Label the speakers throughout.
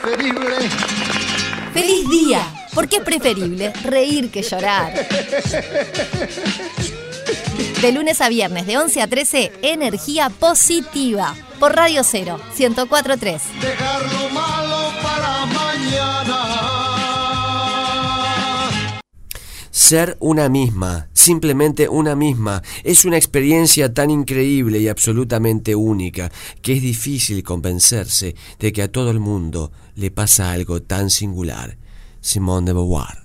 Speaker 1: preferible.
Speaker 2: ¡Feliz día! Porque es preferible reír que llorar. De lunes a viernes, de 11 a 13, energía positiva. Por Radio 0, 1043.
Speaker 1: Dejar lo malo para mañana.
Speaker 3: Ser una misma, simplemente una misma, es una experiencia tan increíble y absolutamente única que es difícil convencerse de que a todo el mundo le pasa algo tan singular. Simone de Beauvoir.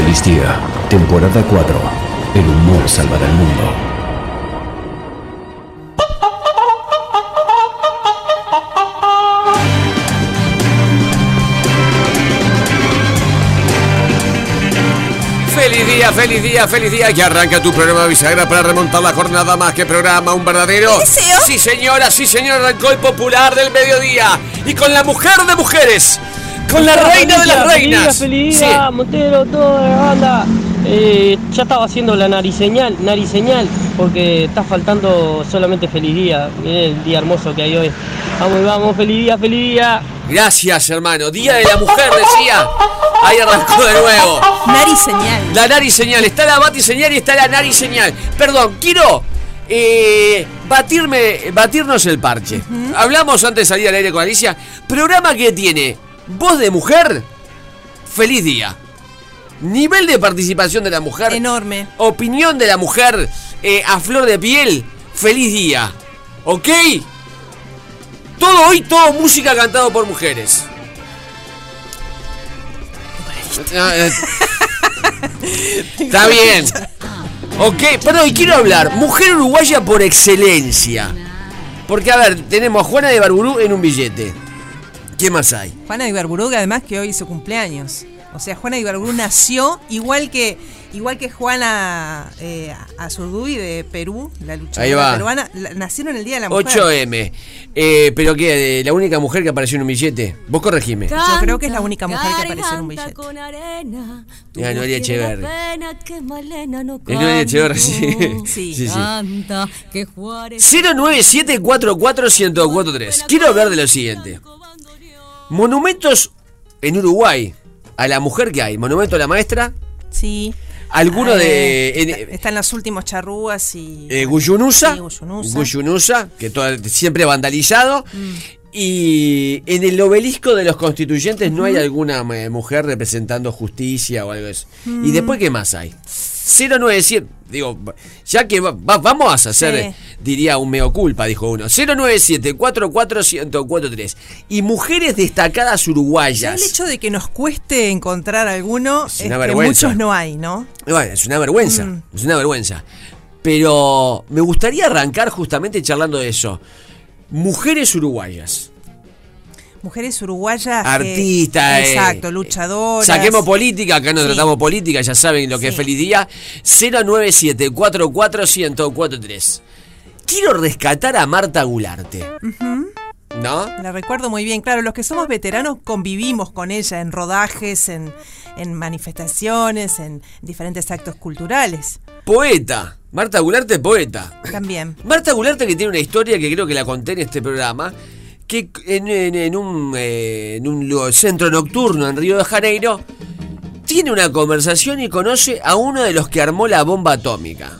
Speaker 4: Feliz día, temporada 4. El humor salvará el mundo.
Speaker 3: Feliz día, feliz día, feliz día. Que arranca tu programa bisagra para remontar la jornada más que programa, un verdadero.
Speaker 5: ¿Deseo?
Speaker 3: Sí, señora, sí, señor, arrancó el popular del mediodía. Y con la mujer de mujeres. Con la reina de las reinas.
Speaker 6: Feliz
Speaker 3: Sí.
Speaker 6: día, Montero, toda la banda. Eh, ya estaba haciendo la nariseñal, nariseñal, porque está faltando solamente feliz día. Miren el día hermoso que hay hoy. Vamos, vamos, feliz día, feliz día.
Speaker 3: Gracias, hermano. Día de la mujer, decía. Ahí arrancó de nuevo.
Speaker 5: Nariz señal.
Speaker 3: La nariz señal. Está la bati señal y está la nariz señal. Perdón, quiero eh, batirme, batirnos el parche. Hablamos antes de salir al aire con Alicia. Programa que tiene voz de mujer. Feliz día. Nivel de participación de la mujer.
Speaker 5: Enorme.
Speaker 3: Opinión de la mujer eh, a flor de piel. Feliz día. ¿Ok? Todo hoy, todo música cantado por mujeres. Ah, eh. Está bien. Ok, perdón, y quiero hablar. Mujer uruguaya por excelencia. Porque, a ver, tenemos a Juana de Barburú en un billete. ¿Qué más hay?
Speaker 5: Juana Ibarburú, que además que hoy hizo cumpleaños. O sea, Juana Ibarburú nació igual que igual que Juana eh, Azurduy de Perú, la
Speaker 3: Ahí
Speaker 5: luchadora
Speaker 3: va.
Speaker 5: peruana, la- nacieron el Día de la Mujer.
Speaker 3: 8M. Eh, ¿Pero qué? ¿La única mujer que apareció en un billete? Vos corregime.
Speaker 5: Yo creo que es la única mujer que apareció en un billete.
Speaker 3: Ya, Noelia Echeverri.
Speaker 7: Es
Speaker 3: Es Noelia Echeverri, sí.
Speaker 5: Sí.
Speaker 3: sí, sí.
Speaker 7: Canta que Juárez
Speaker 3: 097441043. Quiero hablar de lo siguiente. Monumentos en Uruguay a la mujer que hay. Monumento a la maestra.
Speaker 5: Sí.
Speaker 3: Alguno de.
Speaker 5: Eh,
Speaker 3: en-
Speaker 5: están los últimos charrúas y.
Speaker 3: eh, Guyunusa.
Speaker 5: Sí, Guyunusa.
Speaker 3: Guyunusa, que todo- siempre vandalizado.
Speaker 5: Mm.
Speaker 3: Y en el obelisco de los constituyentes no hay alguna eh, mujer representando justicia o algo de eso. ¿Y
Speaker 5: Mm.
Speaker 3: después qué más hay? 097, digo, ya que va- va- vamos a hacer,
Speaker 5: Sí.
Speaker 3: eh, diría un meo culpa, dijo uno. 097 1043 Y mujeres destacadas
Speaker 5: Ya
Speaker 3: uruguayas.
Speaker 5: el hecho de que nos cueste encontrar alguno
Speaker 3: Es
Speaker 5: es, que muchos no hay, ¿no?
Speaker 3: Bueno, es una vergüenza,
Speaker 5: Mm.
Speaker 3: es una vergüenza. Pero me gustaría arrancar justamente charlando de eso. Mujeres uruguayas.
Speaker 5: Mujeres uruguayas. que-
Speaker 3: Artistas. eh,
Speaker 5: exacto, luchadoras.
Speaker 3: Saquemos política, acá no
Speaker 5: Sí.
Speaker 3: tratamos política, ya saben lo que es
Speaker 5: Sí.
Speaker 3: feliz día. 097 1043 Quiero rescatar a Marta Gularte. ¿No?
Speaker 5: La recuerdo muy bien, claro, los que somos veteranos convivimos con ella en rodajes, en, en manifestaciones, en diferentes actos culturales.
Speaker 3: Poeta. Marta Gularte, poeta.
Speaker 5: También.
Speaker 3: Marta Gularte que tiene una historia que creo que la conté en este programa, que en, en- en un, eh, en un lu- centro nocturno en Río de Janeiro, tiene una conversación y conoce a uno de los que armó la bomba atómica.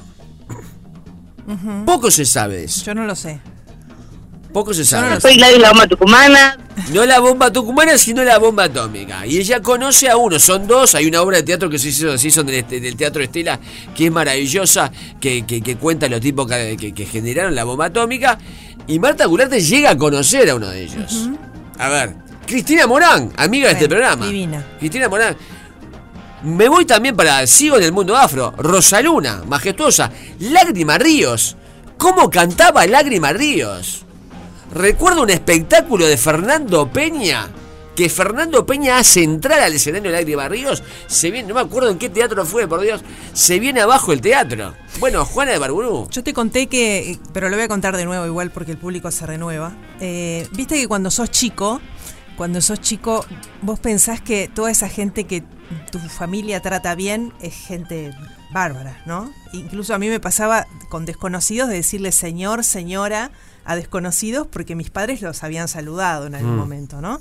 Speaker 3: Poco se sabe de eso.
Speaker 5: Yo no lo sé.
Speaker 3: Poco se
Speaker 5: no
Speaker 3: sabe.
Speaker 5: lo sé. Soy la bomba
Speaker 3: tucumana. No la bomba tucumana, sino la bomba atómica. Y ella conoce a uno, son dos. Hay una obra de teatro que se hizo, se hizo del, del Teatro Estela, que es maravillosa, que, que- que cuenta los tipos que, que- que generaron la bomba atómica. Y Marta Gularte llega a conocer a uno de ellos. A ver, Cristina Morán, amiga de este programa.
Speaker 5: divina.
Speaker 3: Cristina Morán. Me voy también para, sigo en el mundo afro, Rosaluna, majestuosa, Lágrima Ríos. ¿Cómo cantaba Lágrima Ríos? Recuerdo un espectáculo de Fernando Peña, que Fernando Peña hace entrar al escenario de Lágrima Ríos, se viene, no me acuerdo en qué teatro fue, por Dios, se viene abajo el teatro. Bueno, Juana de Barburú.
Speaker 5: Yo te conté que, pero lo voy a contar de nuevo igual porque el público se renueva. Eh, Viste que cuando sos chico, cuando sos chico, vos pensás que toda esa gente que tu familia trata bien es gente bárbara, ¿no? Incluso a mí me pasaba con desconocidos de decirle señor, señora a desconocidos porque mis padres los habían saludado en algún
Speaker 8: Mm.
Speaker 5: momento, ¿no?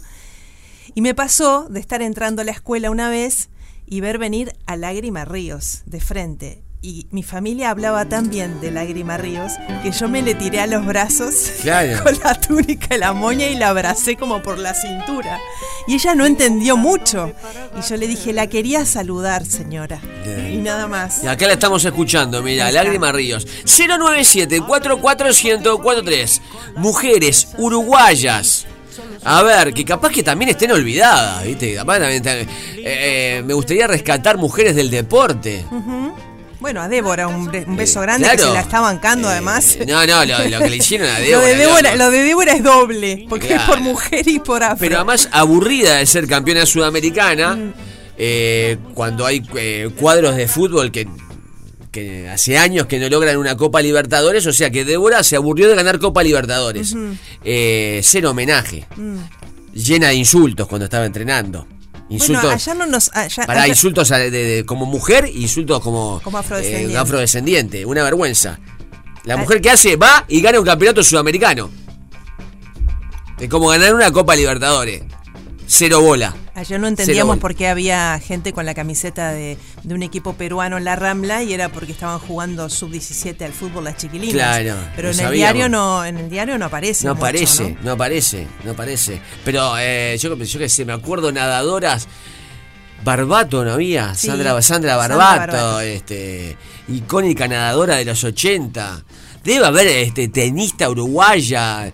Speaker 5: Y me pasó de estar entrando a la escuela una vez y ver venir a Lágrima Ríos de frente. Y mi familia hablaba tan bien de Lágrima Ríos que yo me le tiré a los brazos
Speaker 3: Claro.
Speaker 5: con la túnica y la moña y la abracé como por la cintura. Y ella no entendió mucho. Y yo le dije, la quería saludar, señora. Y nada más.
Speaker 3: Y acá la estamos escuchando, mira, Lágrima Ríos. 097 1043 Mujeres uruguayas. A ver, que capaz que también estén olvidadas, ¿viste? Capaz también están- eh, eh, me gustaría rescatar mujeres del deporte.
Speaker 5: Ujú. Bueno, a Débora, un, be- un beso
Speaker 3: Eh,
Speaker 5: grande que se la está bancando además.
Speaker 3: No, no, lo, lo que le hicieron a
Speaker 5: Lo
Speaker 3: Débora.
Speaker 5: de, Débora,
Speaker 3: digamos.
Speaker 5: lo de Débora es doble, porque es por mujer y por afro.
Speaker 3: Pero además aburrida de ser campeona sudamericana,
Speaker 5: Mm.
Speaker 3: eh, cuando hay eh, cuadros de fútbol que, que hace años que no logran una Copa Libertadores, o sea que Débora se aburrió de ganar Copa Libertadores. Eh, cero homenaje,
Speaker 5: Mm.
Speaker 3: llena de insultos cuando estaba entrenando. Insultos.
Speaker 5: Bueno, allá no nos. Allá,
Speaker 3: Para
Speaker 5: allá-
Speaker 3: insultos a- de- de- como mujer, insultos como,
Speaker 5: Como afrodescendiente.
Speaker 3: eh, afrodescendiente. Una vergüenza. La mujer que hace va y gana un campeonato sudamericano. Es como ganar una Copa Libertadores. Cero bola.
Speaker 5: Allá no
Speaker 3: Cero
Speaker 5: entendíamos por qué había gente con la camiseta de, de un equipo peruano en la Rambla y era porque estaban jugando sub-17 al fútbol las chiquilinas.
Speaker 3: Claro,
Speaker 5: Pero en el diario no, en el diario no aparece.
Speaker 3: No
Speaker 5: mucho,
Speaker 3: aparece,
Speaker 5: ¿no?
Speaker 3: no aparece, no aparece. Pero eh, yo, yo qué sé, me acuerdo nadadoras. Barbato no había,
Speaker 5: Sí,
Speaker 3: Sandra, Sandra Barbato. este, icónica nadadora de los 80. Debe haber este tenista uruguaya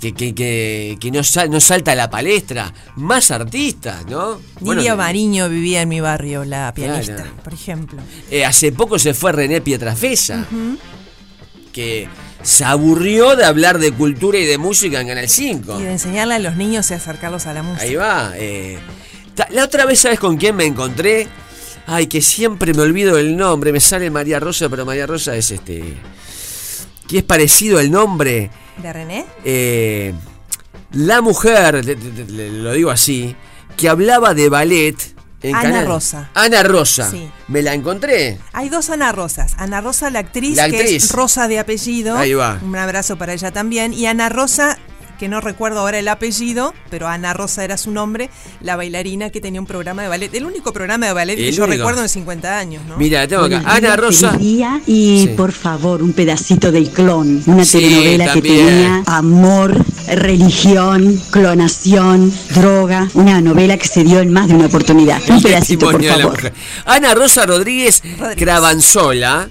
Speaker 3: que, que, que, que no, sal- no salta a la palestra. Más artistas, ¿no? Bueno,
Speaker 5: Nidia Mariño vivía en mi barrio, la pianista,
Speaker 3: Claro.
Speaker 5: por ejemplo.
Speaker 3: eh, hace poco se fue René Pietrafesa, que se aburrió de hablar de cultura y de música en Canal 5.
Speaker 5: Y de enseñarle a los niños y acercarlos a la música.
Speaker 3: Ahí va. eh. La otra vez, ¿sabes con quién me encontré? Ay, que siempre me olvido el nombre. Me sale María Rosa, pero María Rosa es este. Que es parecido el nombre.
Speaker 5: ¿De René?
Speaker 3: Eh, la mujer, lo digo así, que hablaba de ballet. En
Speaker 5: Ana
Speaker 3: Canal-
Speaker 5: Rosa.
Speaker 3: Ana Rosa.
Speaker 5: Sí.
Speaker 3: Me la encontré.
Speaker 5: Hay dos Ana Rosas. Ana Rosa, la actriz,
Speaker 3: La
Speaker 5: que
Speaker 3: actriz.
Speaker 5: es Rosa de apellido.
Speaker 3: Ahí va.
Speaker 5: Un abrazo para ella también. Y Ana Rosa, que no recuerdo ahora el apellido, pero Ana Rosa era su nombre, la bailarina que tenía un programa de ballet, el único programa de ballet que yo recuerdo en 50 años, ¿no?
Speaker 3: Mira, tengo acá. Ana Rosa.
Speaker 8: día y
Speaker 3: Sí.
Speaker 8: por favor un pedacito del clon, una
Speaker 3: Sí,
Speaker 8: telenovela que tenía amor, religión, clonación, droga, una novela que se dio en más de una oportunidad. Un
Speaker 3: El
Speaker 8: pedacito, por favor.
Speaker 3: Ana Rosa Rodríguez,
Speaker 5: Rodríguez.
Speaker 3: Cravanzola.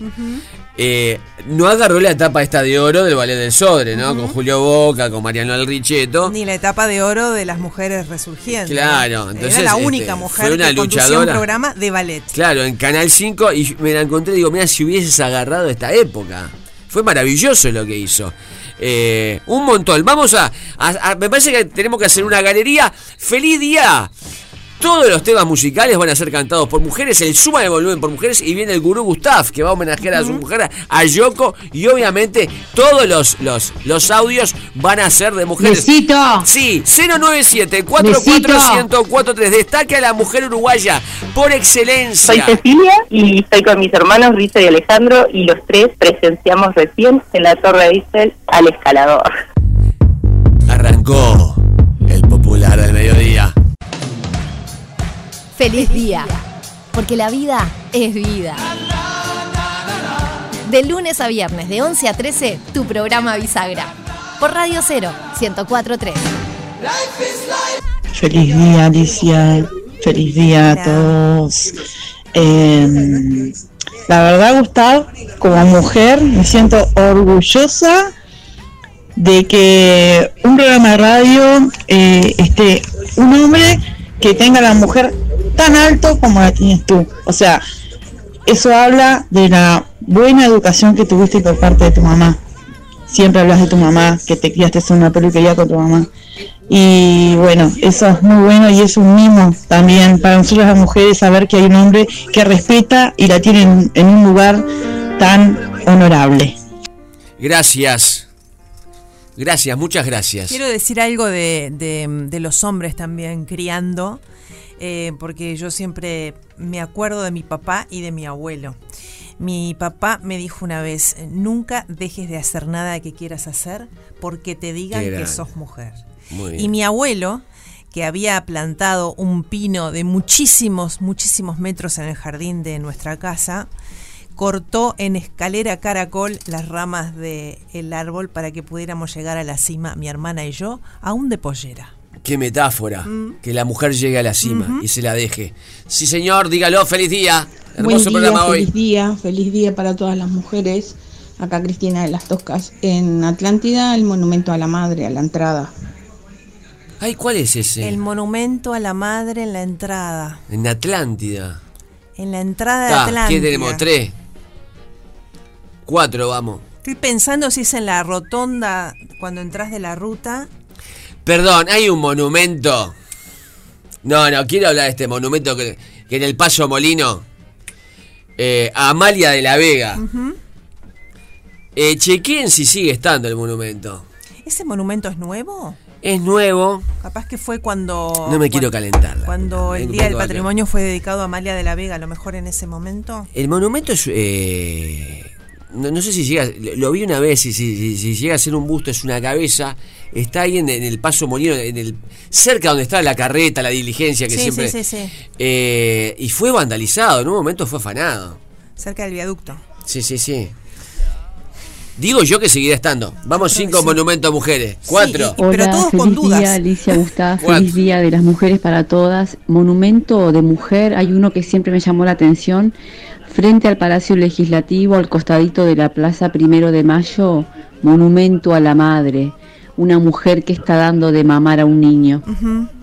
Speaker 3: Eh, no agarró la etapa esta de oro del Ballet del Sodre, ¿no? Con Julio Boca, con Mariano Alrichetto.
Speaker 5: Ni la etapa de oro de las mujeres resurgientes.
Speaker 3: Claro, entonces,
Speaker 5: Era la
Speaker 3: este,
Speaker 5: única
Speaker 3: fue
Speaker 5: mujer
Speaker 3: una
Speaker 5: que conducía un
Speaker 3: luchadora.
Speaker 5: programa de ballet.
Speaker 3: Claro, en Canal 5 y me la encontré y digo, mira, si hubieses agarrado esta época. Fue maravilloso lo que hizo. Eh, un montón. Vamos a, a- a- Me parece que tenemos que hacer una galería. ¡Feliz día! Todos los temas musicales van a ser cantados por mujeres, el suma de volumen por mujeres y viene el gurú Gustav que va a homenajear a su mujer, a Yoko y obviamente todos los, los, los audios van a ser de mujeres.
Speaker 9: Besito.
Speaker 3: Sí, 097 44143 Destaque a la mujer uruguaya por
Speaker 10: Soy
Speaker 3: excelencia.
Speaker 10: Cecilia y estoy con mis hermanos Risa y Alejandro y los tres presenciamos recién en la Torre Eiffel al escalador.
Speaker 3: Arrancó el popular del mediodía.
Speaker 2: Feliz día, porque la vida es vida. De lunes a viernes, de 11 a 13, tu programa Bisagra. Por Radio 0, 1043.
Speaker 11: Feliz día, Alicia. Feliz día a todos. Eh, la verdad, Gustavo, como mujer, me siento orgullosa de que un programa de radio eh, esté un hombre que tenga a la mujer tan alto como la tienes tú. O sea, eso habla de la buena educación que tuviste por parte de tu mamá. Siempre hablas de tu mamá, que te criaste en una peluquería con tu mamá. Y bueno, eso es muy bueno y es un mimo también para nosotros las mujeres saber que hay un hombre que respeta y la tiene en, un lugar tan honorable.
Speaker 3: Gracias. Gracias, muchas gracias.
Speaker 5: Quiero decir algo de, de- de los hombres también criando, eh, porque yo siempre me acuerdo de mi papá y de mi abuelo. Mi papá me dijo una vez, nunca dejes de hacer nada que quieras hacer porque te digan que sos mujer. Y mi abuelo, que había plantado un pino de muchísimos, muchísimos metros en el jardín de nuestra casa, cortó en escalera caracol las ramas del árbol para que pudiéramos llegar a la cima, mi hermana y yo, aún de pollera.
Speaker 3: Qué metáfora.
Speaker 5: Mm.
Speaker 3: Que la mujer llegue a la cima y se la deje. Sí, señor, dígalo, feliz día.
Speaker 12: Buen
Speaker 3: Hermoso
Speaker 12: día,
Speaker 3: programa hoy.
Speaker 12: feliz día, feliz día para todas las mujeres. Acá Cristina de las Toscas. En Atlántida, el monumento a la madre, a la entrada.
Speaker 3: Ay, ¿cuál es ese?
Speaker 5: El monumento a la madre en la entrada.
Speaker 3: En Atlántida.
Speaker 5: En la entrada de Atlántida.
Speaker 3: ¿Qué tenemos? Tres. Cuatro, vamos.
Speaker 5: Estoy pensando si es en la rotonda cuando entras de la ruta.
Speaker 3: Perdón, hay un monumento. No, no, quiero hablar de este monumento que, que en el Paso Molino. eh, a Amalia de la Vega.
Speaker 5: Ujú.
Speaker 3: Eh, chequeen si sigue estando el monumento.
Speaker 5: ¿Ese monumento es nuevo?
Speaker 3: Es nuevo.
Speaker 5: Capaz que fue cuando.
Speaker 3: No me quiero calentar.
Speaker 5: Cuando el Día del Patrimonio fue dedicado a Amalia de la Vega, a lo mejor en ese momento.
Speaker 3: El monumento es. eh, no, no sé si llega. Lo, lo vi una vez. Si- si- si llega a ser un busto, es una cabeza. Está ahí en, en el paso molino, en el, cerca donde está la carreta, la diligencia que
Speaker 5: sí,
Speaker 3: siempre.
Speaker 5: sí, sí, sí.
Speaker 3: eh, y fue vandalizado. En un momento fue afanado.
Speaker 5: Cerca del viaducto.
Speaker 3: Sí, sí, sí. Digo yo que seguirá estando. Vamos cinco monumentos mujeres. Cuatro.
Speaker 13: Hola, feliz día, Alicia Gustavo. Feliz día de las mujeres para todas. Monumento de mujer, hay uno que siempre me llamó la atención. Frente al Palacio Legislativo, al costadito de la Plaza Primero de Mayo, monumento a la madre. Una mujer que está dando de mamar a un niño.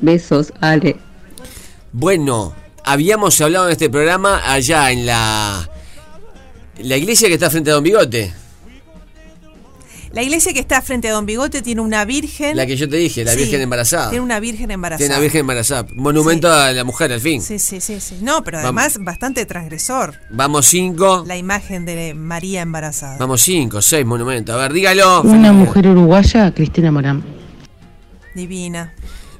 Speaker 13: Besos, Ale.
Speaker 3: Bueno, habíamos hablado en este programa allá en la. La iglesia que está frente a Don Bigote.
Speaker 5: La iglesia que está frente a Don Bigote tiene una virgen.
Speaker 3: La que yo te dije, la
Speaker 5: Sí,
Speaker 3: Virgen embarazada.
Speaker 5: Tiene una virgen embarazada.
Speaker 3: Tiene una Virgen embarazada. Monumento a la mujer, al fin.
Speaker 5: Sí, sí, sí, sí. No, pero
Speaker 3: Vamos.
Speaker 5: además bastante transgresor.
Speaker 3: Vamos cinco.
Speaker 5: La imagen de María embarazada.
Speaker 3: Vamos cinco, seis monumentos. A ver, dígalo.
Speaker 14: Una mujer uruguaya, Cristina Morán.
Speaker 5: Divina.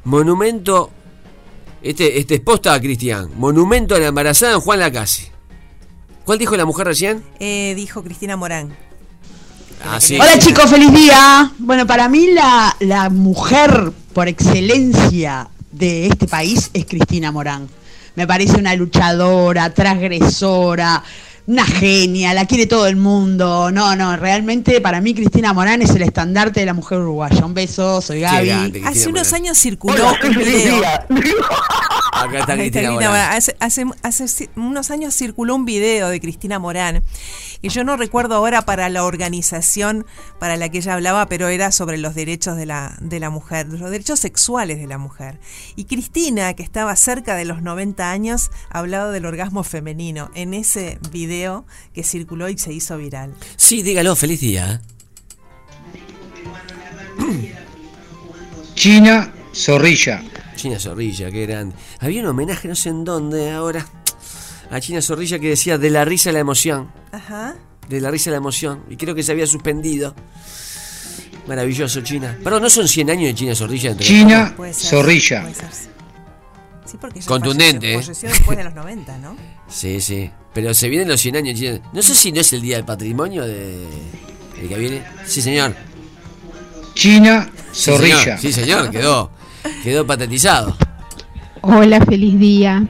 Speaker 3: Monumento. Este, este es posta, Cristian. Monumento a la embarazada en Juan Lacase. ¿Cuál dijo la mujer recién?
Speaker 5: Eh, dijo Cristina Morán.
Speaker 9: Hola chicos, feliz día. Bueno, para mí la, la mujer por excelencia de este país es Cristina Morán. Me parece una luchadora, transgresora, una genia, la quiere todo el mundo. No, no, realmente para mí Cristina Morán es el estandarte de la mujer uruguaya. Un beso, soy Gaby.
Speaker 3: grande,
Speaker 5: Hace unos
Speaker 3: Morán.
Speaker 5: años circuló un video.
Speaker 3: Acá está Cristina
Speaker 5: Cristina
Speaker 3: Morán.
Speaker 5: Morán. Hace, hace- unos años circuló un video de Cristina Morán, que yo no recuerdo ahora para la organización para la que ella hablaba, pero era sobre los derechos de la, de la mujer, los derechos sexuales de la mujer. Y Cristina, que estaba cerca de los 90 años, hablaba del orgasmo femenino en ese video que circuló y se hizo viral.
Speaker 3: Sí, dígalo, feliz día.
Speaker 15: China Zorrilla.
Speaker 3: China Zorrilla, qué grande. Había un homenaje, no sé en dónde ahora, a China Zorrilla que decía de la risa a la emoción.
Speaker 5: Ajá.
Speaker 3: De la risa a la emoción. Y creo que se había suspendido. Maravilloso, China. Perdón, ¿no son 100 años de China Zorrilla? entre
Speaker 15: China
Speaker 5: Puede ser,
Speaker 15: Zorrilla.
Speaker 5: puede ser. Sí, porque
Speaker 3: Contundente,
Speaker 5: falleció-
Speaker 3: ¿eh?
Speaker 5: falleció después de los 90, ¿no?
Speaker 3: Sí, sí. Pero se vienen los 100 años. No sé si no es el día del patrimonio de... el que viene. Sí, señor.
Speaker 15: China
Speaker 3: Sí, señor.
Speaker 15: Zorrilla.
Speaker 3: Sí, señor. Quedó, quedó patatizado.
Speaker 16: Hola, feliz día.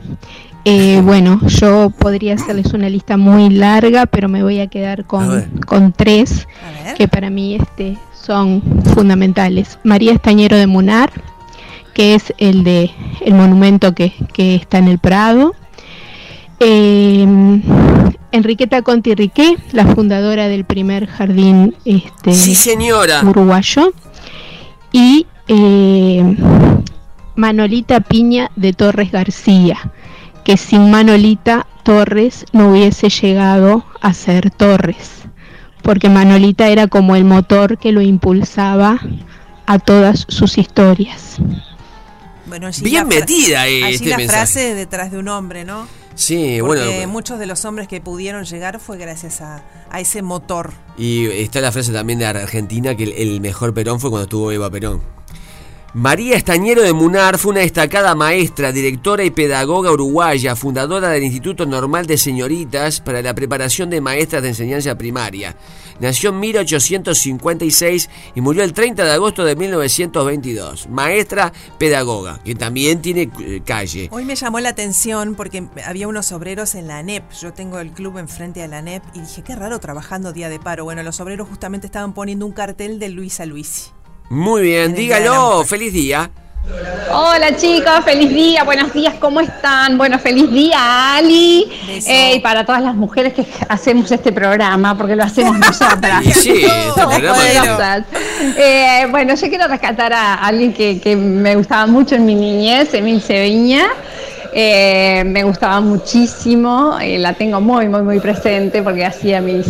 Speaker 16: Eh, bueno, yo podría hacerles una lista muy larga, pero me voy a quedar con, con tres que para mí este, son fundamentales. María Estañero de Munar, que es el de el monumento que, que está en el Prado. Eh, Enriqueta Conti Riqué, la fundadora del primer jardín este,
Speaker 3: Sí, señora.
Speaker 16: uruguayo. Y eh, Manolita Piña de Torres García, que sin Manolita Torres no hubiese llegado a ser Torres, porque Manolita era como el motor que lo impulsaba a todas sus historias.
Speaker 5: Bueno, allí
Speaker 3: Bien
Speaker 5: la
Speaker 3: metida, eh,
Speaker 5: allí
Speaker 3: este
Speaker 5: la
Speaker 3: mensaje.
Speaker 5: frase detrás de un hombre, ¿no?
Speaker 3: Sí,
Speaker 5: Porque
Speaker 3: bueno.
Speaker 5: muchos de los hombres que pudieron llegar fue gracias a, a ese motor.
Speaker 3: Y está la frase también de Argentina que el, el mejor Perón fue cuando estuvo Eva Perón. María Estañero de Munar fue una destacada maestra, directora y pedagoga uruguaya, fundadora del Instituto Normal de Señoritas para la preparación de maestras de enseñanza primaria. Nació en 1856 y murió el 30 de agosto de 1922. Maestra pedagoga, que también tiene eh, calle.
Speaker 5: Hoy me llamó la atención porque había unos obreros en la ANEP. Yo tengo el club enfrente a la ANEP y dije, qué raro trabajando día de paro. Bueno, los obreros justamente estaban poniendo un cartel de Luisa Luisi.
Speaker 3: Muy bien, dígalo, feliz día.
Speaker 17: Hola chicos, feliz día, buenos días, ¿cómo están? Bueno, feliz día Ali Eh, y para todas las mujeres que hacemos este programa, porque lo hacemos nosotras.
Speaker 3: Sí, este
Speaker 17: Somos poderosas. Eh, bueno, yo quiero rescatar a alguien que, que me gustaba mucho en mi niñez, Emil Ceviña. Eh, me gustaba muchísimo, eh, la tengo muy, muy, muy presente porque hacía mis,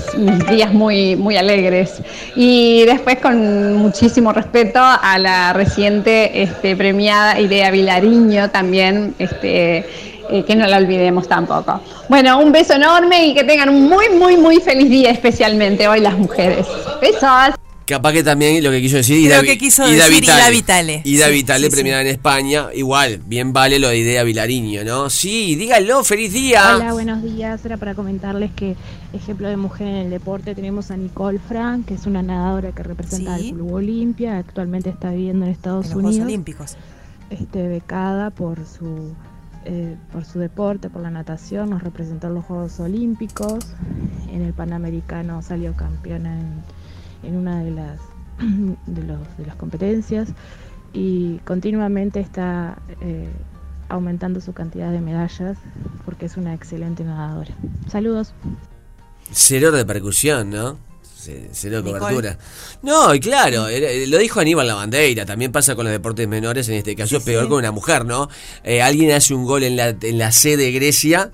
Speaker 17: días muy, muy alegres. Y después con muchísimo respeto a la reciente este, premiada Idea Vilariño también, este, eh, que no la olvidemos tampoco. Bueno, un beso enorme y que tengan un muy, muy, muy feliz día, especialmente hoy las mujeres. Besos.
Speaker 3: Capaz que también lo que quiso decir
Speaker 5: Creo
Speaker 3: Ida,
Speaker 5: que quiso
Speaker 3: Ida
Speaker 5: decir
Speaker 3: Vitale.
Speaker 5: Ida Vitale.
Speaker 3: Ida
Speaker 5: Sí,
Speaker 3: Vitale,
Speaker 5: sí, sí.
Speaker 3: premiada en España. Igual, bien vale lo de Idea Vilariño, ¿no? Sí, dígalo, feliz día.
Speaker 18: Hola, buenos días. Era para comentarles que, ejemplo de mujer en el deporte, tenemos a Nicole Frank, que es una nadadora que representa
Speaker 5: Sí.
Speaker 18: al Club Olimpia. Actualmente está viviendo en Estados
Speaker 5: En los Juegos
Speaker 18: Unidos.
Speaker 5: Olímpicos.
Speaker 18: Este, becada por su, eh, por su deporte, por la natación. Nos representó en los Juegos Olímpicos. En el Panamericano salió campeona en, en una de las, de, los, de las competencias. Y continuamente está eh, aumentando su cantidad de medallas porque es una excelente nadadora. Saludos.
Speaker 3: Cero repercusión, ¿no? Cero
Speaker 18: Nicole.
Speaker 3: cobertura. No, y claro, eh, lo dijo Aníbal Lavandeira, también pasa con los deportes menores, en este caso es peor
Speaker 5: sí.
Speaker 3: con una mujer, ¿no? Eh, alguien hace un gol en la, en la C de Grecia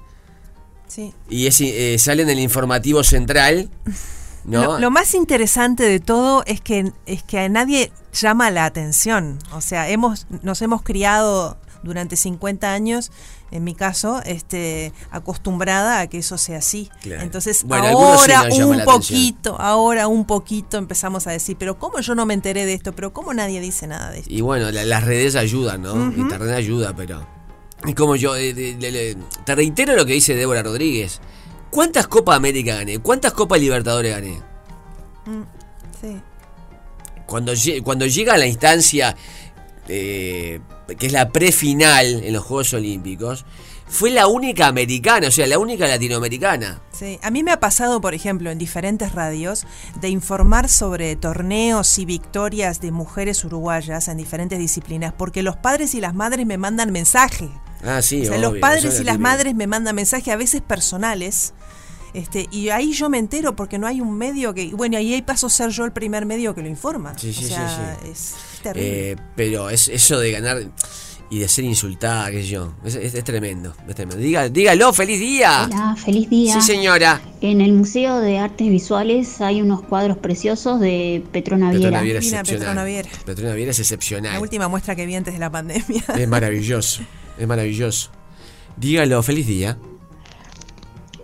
Speaker 5: Sí.
Speaker 3: y es, eh, sale en el informativo central, ¿no?
Speaker 5: Lo, lo más interesante de todo es que, es que a nadie llama la atención. O sea, hemos, nos hemos criado durante 50 años, en mi caso, este, acostumbrada a que eso sea así.
Speaker 3: Claro.
Speaker 5: Entonces,
Speaker 3: Bueno, sí
Speaker 5: ahora un poquito, ahora un poquito empezamos a decir, pero ¿cómo yo no me enteré de esto? Pero ¿cómo nadie dice nada de esto?
Speaker 3: Y bueno, la- las redes ayudan, ¿no?
Speaker 5: Ujú.
Speaker 3: Internet ayuda, pero. Es como yo, eh, de- de- te reitero lo que dice Débora Rodríguez. ¿Cuántas Copas América gané? ¿Cuántas Copas Libertadores gané?
Speaker 5: Mm.
Speaker 3: Cuando, lle- cuando llega a la instancia eh, que es la prefinal en los Juegos Olímpicos, fue la única americana, o sea, la única latinoamericana.
Speaker 5: Sí, a mí me ha pasado, por ejemplo, en diferentes radios, de informar sobre torneos y victorias de mujeres uruguayas en diferentes disciplinas, porque los padres y las madres me mandan mensaje.
Speaker 3: Ah, sí,
Speaker 5: o sea,
Speaker 3: obvio,
Speaker 5: los padres
Speaker 3: es
Speaker 5: y
Speaker 3: la
Speaker 5: las
Speaker 3: típica.
Speaker 5: madres me mandan mensajes, a veces personales. Este, y ahí yo me entero porque no hay un medio que. Bueno, y ahí paso a ser yo el primer medio que lo informa.
Speaker 3: Sí, sí,
Speaker 5: o
Speaker 3: sí,
Speaker 5: sea,
Speaker 3: sí.
Speaker 5: es terrible.
Speaker 3: Eh, pero es eso de ganar y de ser insultada, qué sé yo, es, es- es tremendo, es tremendo. Diga, dígalo, feliz día.
Speaker 19: Hola, feliz día.
Speaker 3: Sí, señora.
Speaker 19: En el Museo de Artes Visuales hay unos cuadros preciosos de Petrona Viera.
Speaker 3: Petronaviera es
Speaker 5: Mira,
Speaker 3: excepcional.
Speaker 5: Petronaviera.
Speaker 3: Petronaviera es
Speaker 5: La
Speaker 3: excepcional.
Speaker 5: última muestra que vi antes de la pandemia.
Speaker 3: Es maravilloso, es maravilloso. Dígalo, feliz día.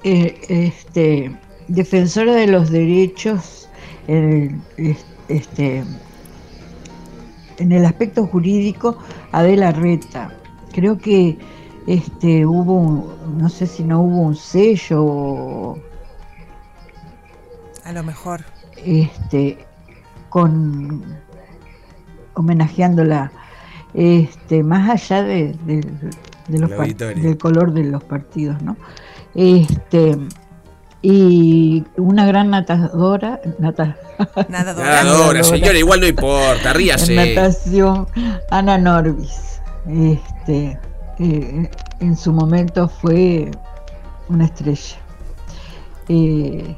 Speaker 20: Eh, este, defensora de los derechos en el, es- este, en el aspecto jurídico, Adela Reta. Creo que este, hubo, un- no sé si no hubo un sello
Speaker 5: A lo mejor.
Speaker 20: este, con homenajeándola, este, más allá de, los del color de los partidos, ¿no? Este, y una gran natadora, nata-
Speaker 3: Nadadora, señora, igual no importa,
Speaker 20: en
Speaker 3: ríase.
Speaker 20: natación, Ana Norbis. Este, eh, en su momento fue una estrella. Eh,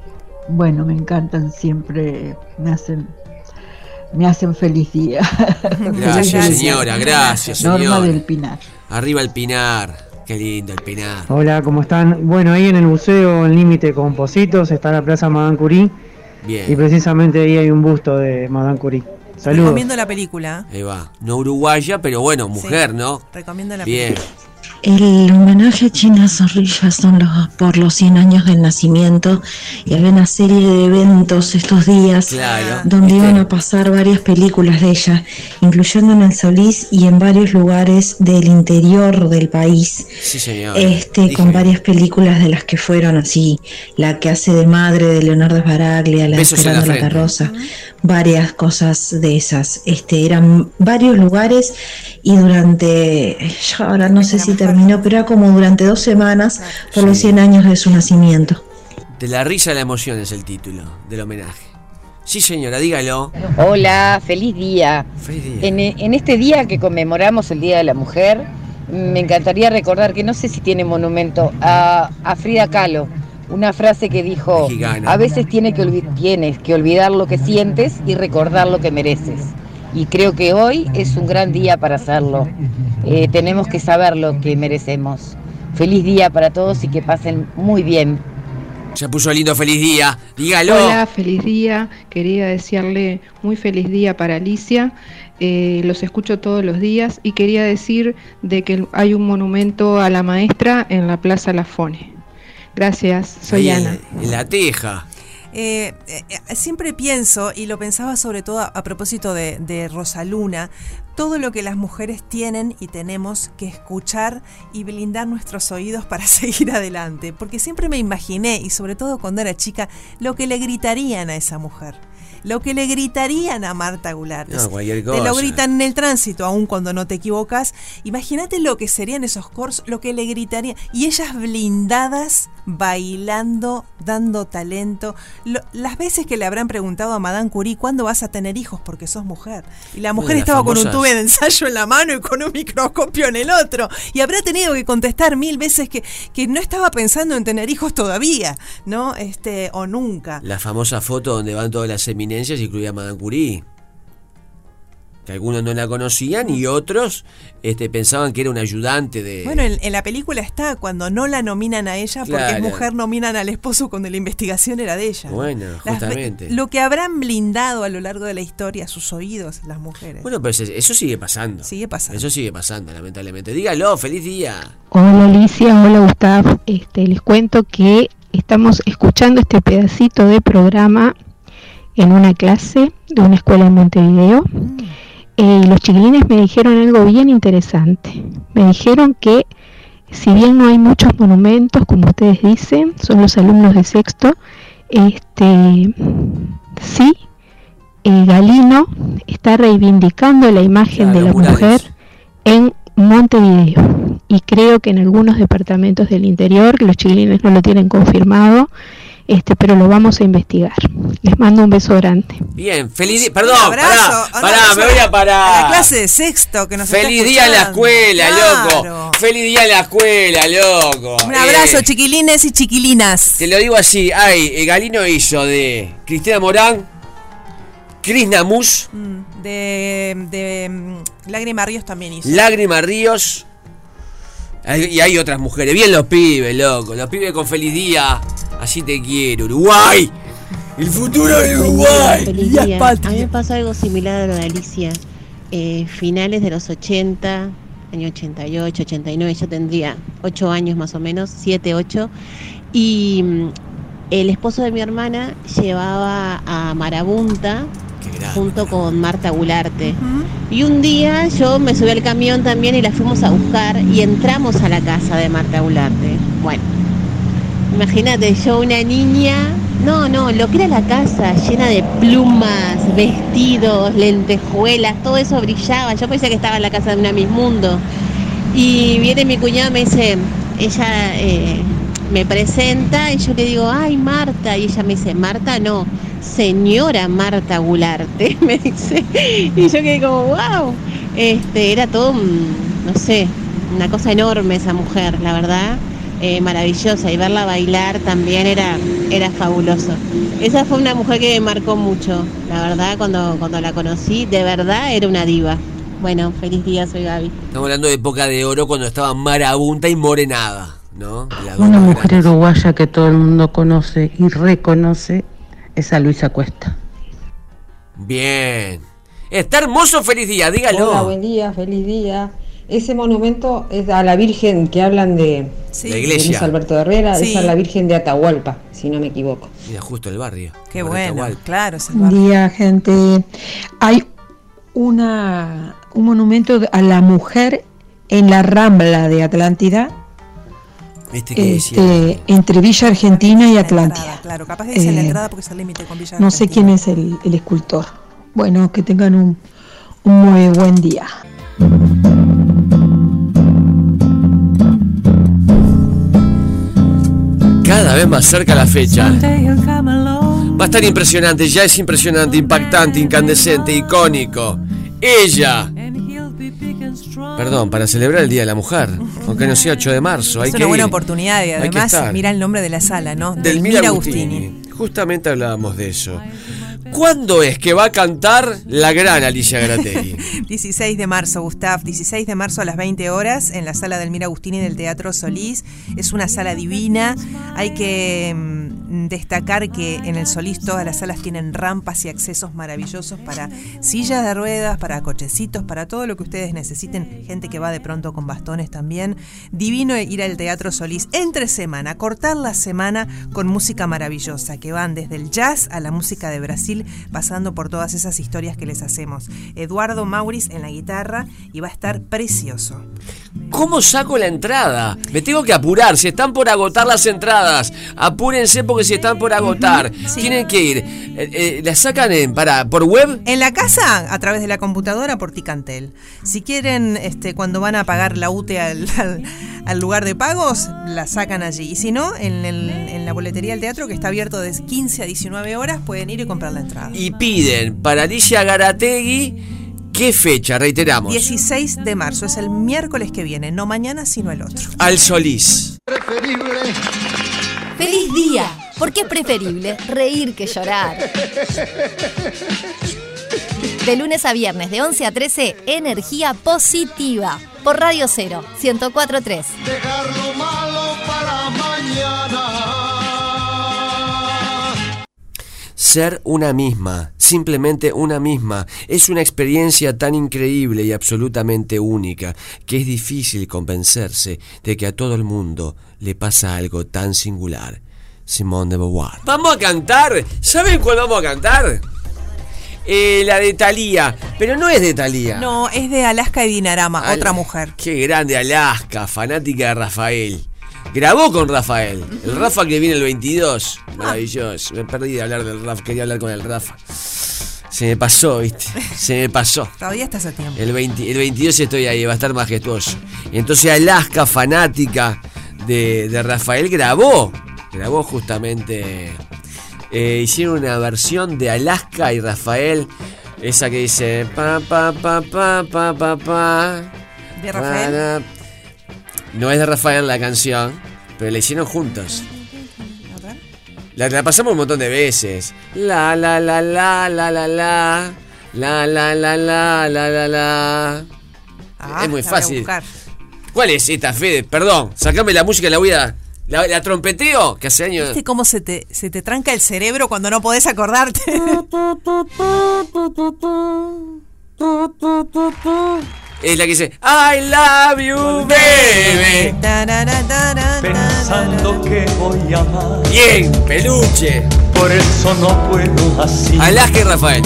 Speaker 20: bueno, me encantan siempre, me hacen, me hacen feliz día.
Speaker 3: Gracias, señora, gracias,
Speaker 20: Norma
Speaker 3: señora.
Speaker 20: del Pinar.
Speaker 3: Arriba el Pinar, qué lindo el Pinar.
Speaker 14: Hola, ¿cómo están? Bueno, ahí en el museo, en límite con Positos, está la Plaza Madame Curie.
Speaker 3: Bien.
Speaker 14: Y precisamente ahí hay un busto de Madame Curie. Saludos.
Speaker 5: Recomiendo la película.
Speaker 3: Ahí va. No uruguaya, pero bueno, mujer, ¿no?
Speaker 5: Recomiendo la
Speaker 3: Bien.
Speaker 5: película.
Speaker 21: El homenaje a China Zorrilla son los, por los 100 años del nacimiento y había una serie de eventos estos días
Speaker 3: Claro.
Speaker 21: donde iban a pasar varias películas de ella, incluyendo en el Solís y en varios lugares del interior del país.
Speaker 3: Sí, señor.
Speaker 21: Este, con varias películas de las que fueron así, la que hace de madre de Leonardo Baraglia, la de
Speaker 3: Besos la
Speaker 21: Esperando la
Speaker 3: frente.
Speaker 21: carroza, varias cosas de esas. Este, eran varios lugares y durante, yo ahora no sé si terminó, pero era como durante dos semanas por los 100 años de su nacimiento.
Speaker 3: De la risa a la emoción es el título del homenaje. Sí, señora, dígalo.
Speaker 22: Hola, feliz día.
Speaker 3: Feliz día.
Speaker 22: En, en este día que conmemoramos el Día de la Mujer, me encantaría recordar que no sé si tiene monumento a, a Frida Kahlo, una frase que dijo,
Speaker 3: Mexicana.
Speaker 22: a veces tiene que tienes que olvidar lo que sientes y recordar lo que mereces. Y creo que hoy es un gran día para hacerlo. Eh, tenemos que saber lo que merecemos. Feliz día para todos y que pasen muy bien.
Speaker 3: Se puso lindo feliz día. Dígalo.
Speaker 18: Hola, feliz día. Quería desearle muy feliz día para Alicia. Eh, los escucho todos los días y quería decir de que hay un monumento a la maestra en la Plaza Lafone. Gracias, soy
Speaker 3: Ahí
Speaker 18: Ana.
Speaker 3: En la teja.
Speaker 5: Eh, eh, eh, siempre pienso, y lo pensaba sobre todo a, propósito de, de Rosaluna, todo lo que las mujeres tienen y tenemos que escuchar y blindar nuestros oídos para seguir adelante. Porque siempre me imaginé, y sobre todo cuando era chica, lo que le gritarían a esa mujer. Lo que le gritarían a Marta Goulart.
Speaker 3: No, cualquier
Speaker 5: Te lo
Speaker 3: cosa.
Speaker 5: gritan en el tránsito, aun cuando no te equivocas. Imagínate lo que serían esos cors, lo que le gritarían. Y ellas blindadas, bailando, dando talento. Lo- las veces que le habrán preguntado a Madame Curie, ¿cuándo vas a tener hijos? Porque sos mujer. Y la mujer estaba con un tube de ensayo en la mano y con un microscopio en el otro. Y habrá tenido que contestar mil veces que, que no estaba pensando en tener hijos todavía, ¿no? Este, o nunca.
Speaker 3: La famosa foto donde van todas las eminencias, incluida Madame Curie. Que algunos no la conocían y otros este, pensaban que era un ayudante de.
Speaker 5: Bueno, en, en la película está cuando no la nominan a ella porque
Speaker 3: Claro.
Speaker 5: es mujer, nominan al esposo cuando la investigación era de ella.
Speaker 3: Bueno, justamente.
Speaker 5: lo que habrán blindado a lo largo de la historia sus oídos las mujeres.
Speaker 3: Bueno, pero eso- eso sigue pasando.
Speaker 5: Sigue pasando.
Speaker 3: Eso sigue pasando, lamentablemente. Dígalo, feliz día.
Speaker 16: Hola Alicia, hola Gustavo. Este, les cuento que estamos escuchando este pedacito de programa en una clase de una escuela en Montevideo. Eh, y los chiquilines me dijeron algo bien interesante. Me dijeron que si bien no hay muchos monumentos, como ustedes dicen, son los alumnos de sexto, este, sí eh, Galino está reivindicando la imagen de la mujer en Montevideo y creo que en algunos departamentos del interior, los chiquilines no lo tienen confirmado, este, pero lo vamos a investigar. Les mando un beso grande.
Speaker 3: Bien, feliz día. Perdón,
Speaker 5: Un abrazo,
Speaker 3: pará, pará, me voy a
Speaker 5: A
Speaker 3: parar.
Speaker 5: la clase de sexto que nos está
Speaker 3: Feliz día en la escuela,
Speaker 5: Claro.
Speaker 3: loco. Feliz día en la escuela, loco.
Speaker 5: Un abrazo,
Speaker 3: Eh,
Speaker 5: chiquilines y chiquilinas.
Speaker 3: Te lo digo así, ay, eh, Galino hizo de Cristina Morán, Cris Namus,
Speaker 5: Mm, De, de mm, Lágrima Ríos también hizo.
Speaker 3: Lágrima Ríos. Y hay otras mujeres. Bien los pibes, loco. Los pibes con feliz día. Así te quiero, Uruguay. El futuro de Uruguay.
Speaker 23: Feliz día. A mí me pasó algo similar a lo de Alicia. Eh, finales de los 80, año 88, 89, yo tendría 8 años más o menos, 7, 8. Y mm, el esposo de mi hermana llevaba a Marabunta junto con Marta Gularte. Y un día yo me subí al camión también y la fuimos a buscar y entramos a la casa de Marta Gularte. Bueno, imagínate, yo una niña, no, no, lo que era la casa, llena de plumas, vestidos, lentejuelas, todo eso brillaba. Yo pensé que estaba en la casa de una Miss Mundo. Y viene mi cuñada, me dice, ella eh, me presenta y yo le digo, ay Marta, y ella me dice, Marta no, señora Marta Gularte, me dice. Y yo quedé como, wow, este, era todo, un, no sé, una cosa enorme esa mujer, la verdad, eh, maravillosa. Y verla bailar también era, era fabuloso. Esa fue una mujer que me marcó mucho, la verdad, cuando, cuando la conocí, de verdad era una diva. Bueno, feliz día, soy Gaby.
Speaker 3: Estamos hablando de época de oro cuando estaba marabunta y morenada, ¿no?
Speaker 24: Una mujer uruguaya que todo el mundo conoce y reconoce es a Luisa Cuesta.
Speaker 3: Bien. Está hermoso, feliz día, dígalo.
Speaker 25: Hola, buen día, feliz día. Ese monumento es a la Virgen que hablan de,
Speaker 3: La
Speaker 25: de
Speaker 3: iglesia.
Speaker 25: Luis Alberto de Herrera,
Speaker 3: Sí.
Speaker 25: es a la Virgen de Atahualpa, si no me equivoco.
Speaker 3: Mira, justo el barrio.
Speaker 5: Qué bueno,
Speaker 3: Atahualpa.
Speaker 5: claro. es el
Speaker 20: Buen
Speaker 5: barrio.
Speaker 20: día, gente. Hay una, un monumento a la mujer en la Rambla de Atlántida,
Speaker 3: Este que
Speaker 20: este, entre Villa Argentina y Atlántida.
Speaker 5: Claro, capaz que dice la
Speaker 20: Eh,
Speaker 5: entrada porque es el límite con Villa
Speaker 20: No sé quién es el, el escultor. Bueno, que tengan un, un muy buen día.
Speaker 3: Cada vez más cerca la fecha. Va a estar impresionante, ya es impresionante, impactante, incandescente, icónico. Ella. Perdón, para celebrar el Día de la Mujer, aunque no sea 8 de marzo, hay
Speaker 5: Es
Speaker 3: que
Speaker 5: una buena
Speaker 3: ir.
Speaker 5: oportunidad y
Speaker 3: que
Speaker 5: además mira el nombre de la sala, ¿no?
Speaker 3: Del Mira Agustini. Justamente hablábamos de eso. ¿Cuándo es que va a cantar la gran Alicia Grategui?
Speaker 5: 16 de marzo, Gustav, 16 de marzo a las 20 horas en la sala del Mira Agustini del Teatro Solís. Es una sala divina. Hay que mm, destacar que en el Solís todas las salas tienen rampas y accesos maravillosos para sillas de ruedas, para cochecitos, para todo lo que ustedes necesiten. Gente que va de pronto con bastones también. Divino ir al Teatro Solís entre semana, cortar la semana con música maravillosa, que van desde el jazz a la música de Brasil, pasando por todas esas historias que les hacemos. Eduardo Mauris en la guitarra y va a estar precioso.
Speaker 3: ¿Cómo saco la entrada? Me tengo que apurar, si están por agotar las entradas, apúrense porque si están por agotar, tienen que ir. Eh, eh, ¿La sacan en, para, por web?
Speaker 5: En la casa, a través de la computadora por Ticantel. Si quieren, este, cuando van a pagar la UTE al, al- al lugar de pagos, la sacan allí. Y si no, en, el- en la boletería del teatro, que está abierto de 15 a 19 horas, pueden ir y comprar la entrada.
Speaker 3: Y piden para Alicia Garategui, ¿qué fecha? Reiteramos.
Speaker 5: 16 de marzo, es el miércoles que viene, no mañana, sino el otro.
Speaker 3: Al Solís.
Speaker 2: ¡Feliz día! Porque es preferible reír que llorar. De lunes a viernes, de 11 a 13, energía positiva. Por Radio 0, 1043.
Speaker 26: Dejar lo malo para mañana.
Speaker 3: Ser una misma, simplemente una misma, es una experiencia tan increíble y absolutamente única que es difícil convencerse de que a todo el mundo le pasa algo tan singular. Simone de Beauvoir. Vamos a cantar. ¿Saben cuál vamos a cantar? Eh, la de Thalía, pero no es de Thalía.
Speaker 5: No, es de Alaska y Dinarama,
Speaker 3: Al-
Speaker 5: otra mujer.
Speaker 3: Qué grande Alaska, fanática de Rafael. Grabó con Rafael. El Rafa que viene el 22. Maravilloso. Me perdí de hablar del Rafa. Quería hablar con el Rafa. Se me pasó, ¿viste? Se me pasó.
Speaker 5: Todavía estás a tiempo.
Speaker 3: El, 20 el 22 estoy ahí, va a estar majestuoso. Entonces Alaska, fanática de, de Rafael, grabó. Grabó justamente. eh, hicieron una versión de Alaska y Rafael. Esa que dice. Pa, pa, pa, pa, pa, pa, pa.
Speaker 5: ¿De Rafael?
Speaker 3: Para- No es de Rafael la canción, pero la hicieron juntos. La, la pasamos un montón de veces. La la la la la la la. La la la la la la la.
Speaker 5: Ah,
Speaker 3: es muy fácil. ¿Cuál es esta, Fede? Perdón, sacame la música, la voy a. La, la trompeteo, que hace años.
Speaker 5: ¿Viste cómo se te, se te tranca el cerebro cuando no podés acordarte?
Speaker 3: Es la que dice I love you, baby.
Speaker 26: Pensando que voy a amar.
Speaker 3: Bien, peluche.
Speaker 26: Por eso no puedo así.
Speaker 3: Alaska y Rafael.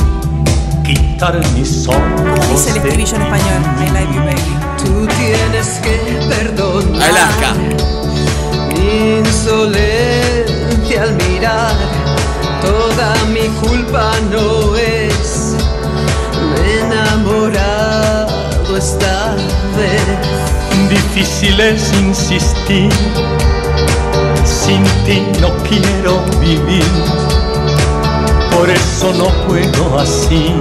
Speaker 26: Quitar mis ojos.
Speaker 5: ¿Cómo dice el estribillo en español? I love you, baby.
Speaker 27: Tú tienes que perdonar
Speaker 3: Alaska.
Speaker 27: Mi insolencia al mirar. Toda mi culpa no es. Me he enamorado esta vez.
Speaker 26: Difícil es insistir. Sin ti no quiero vivir. Por eso no puedo así.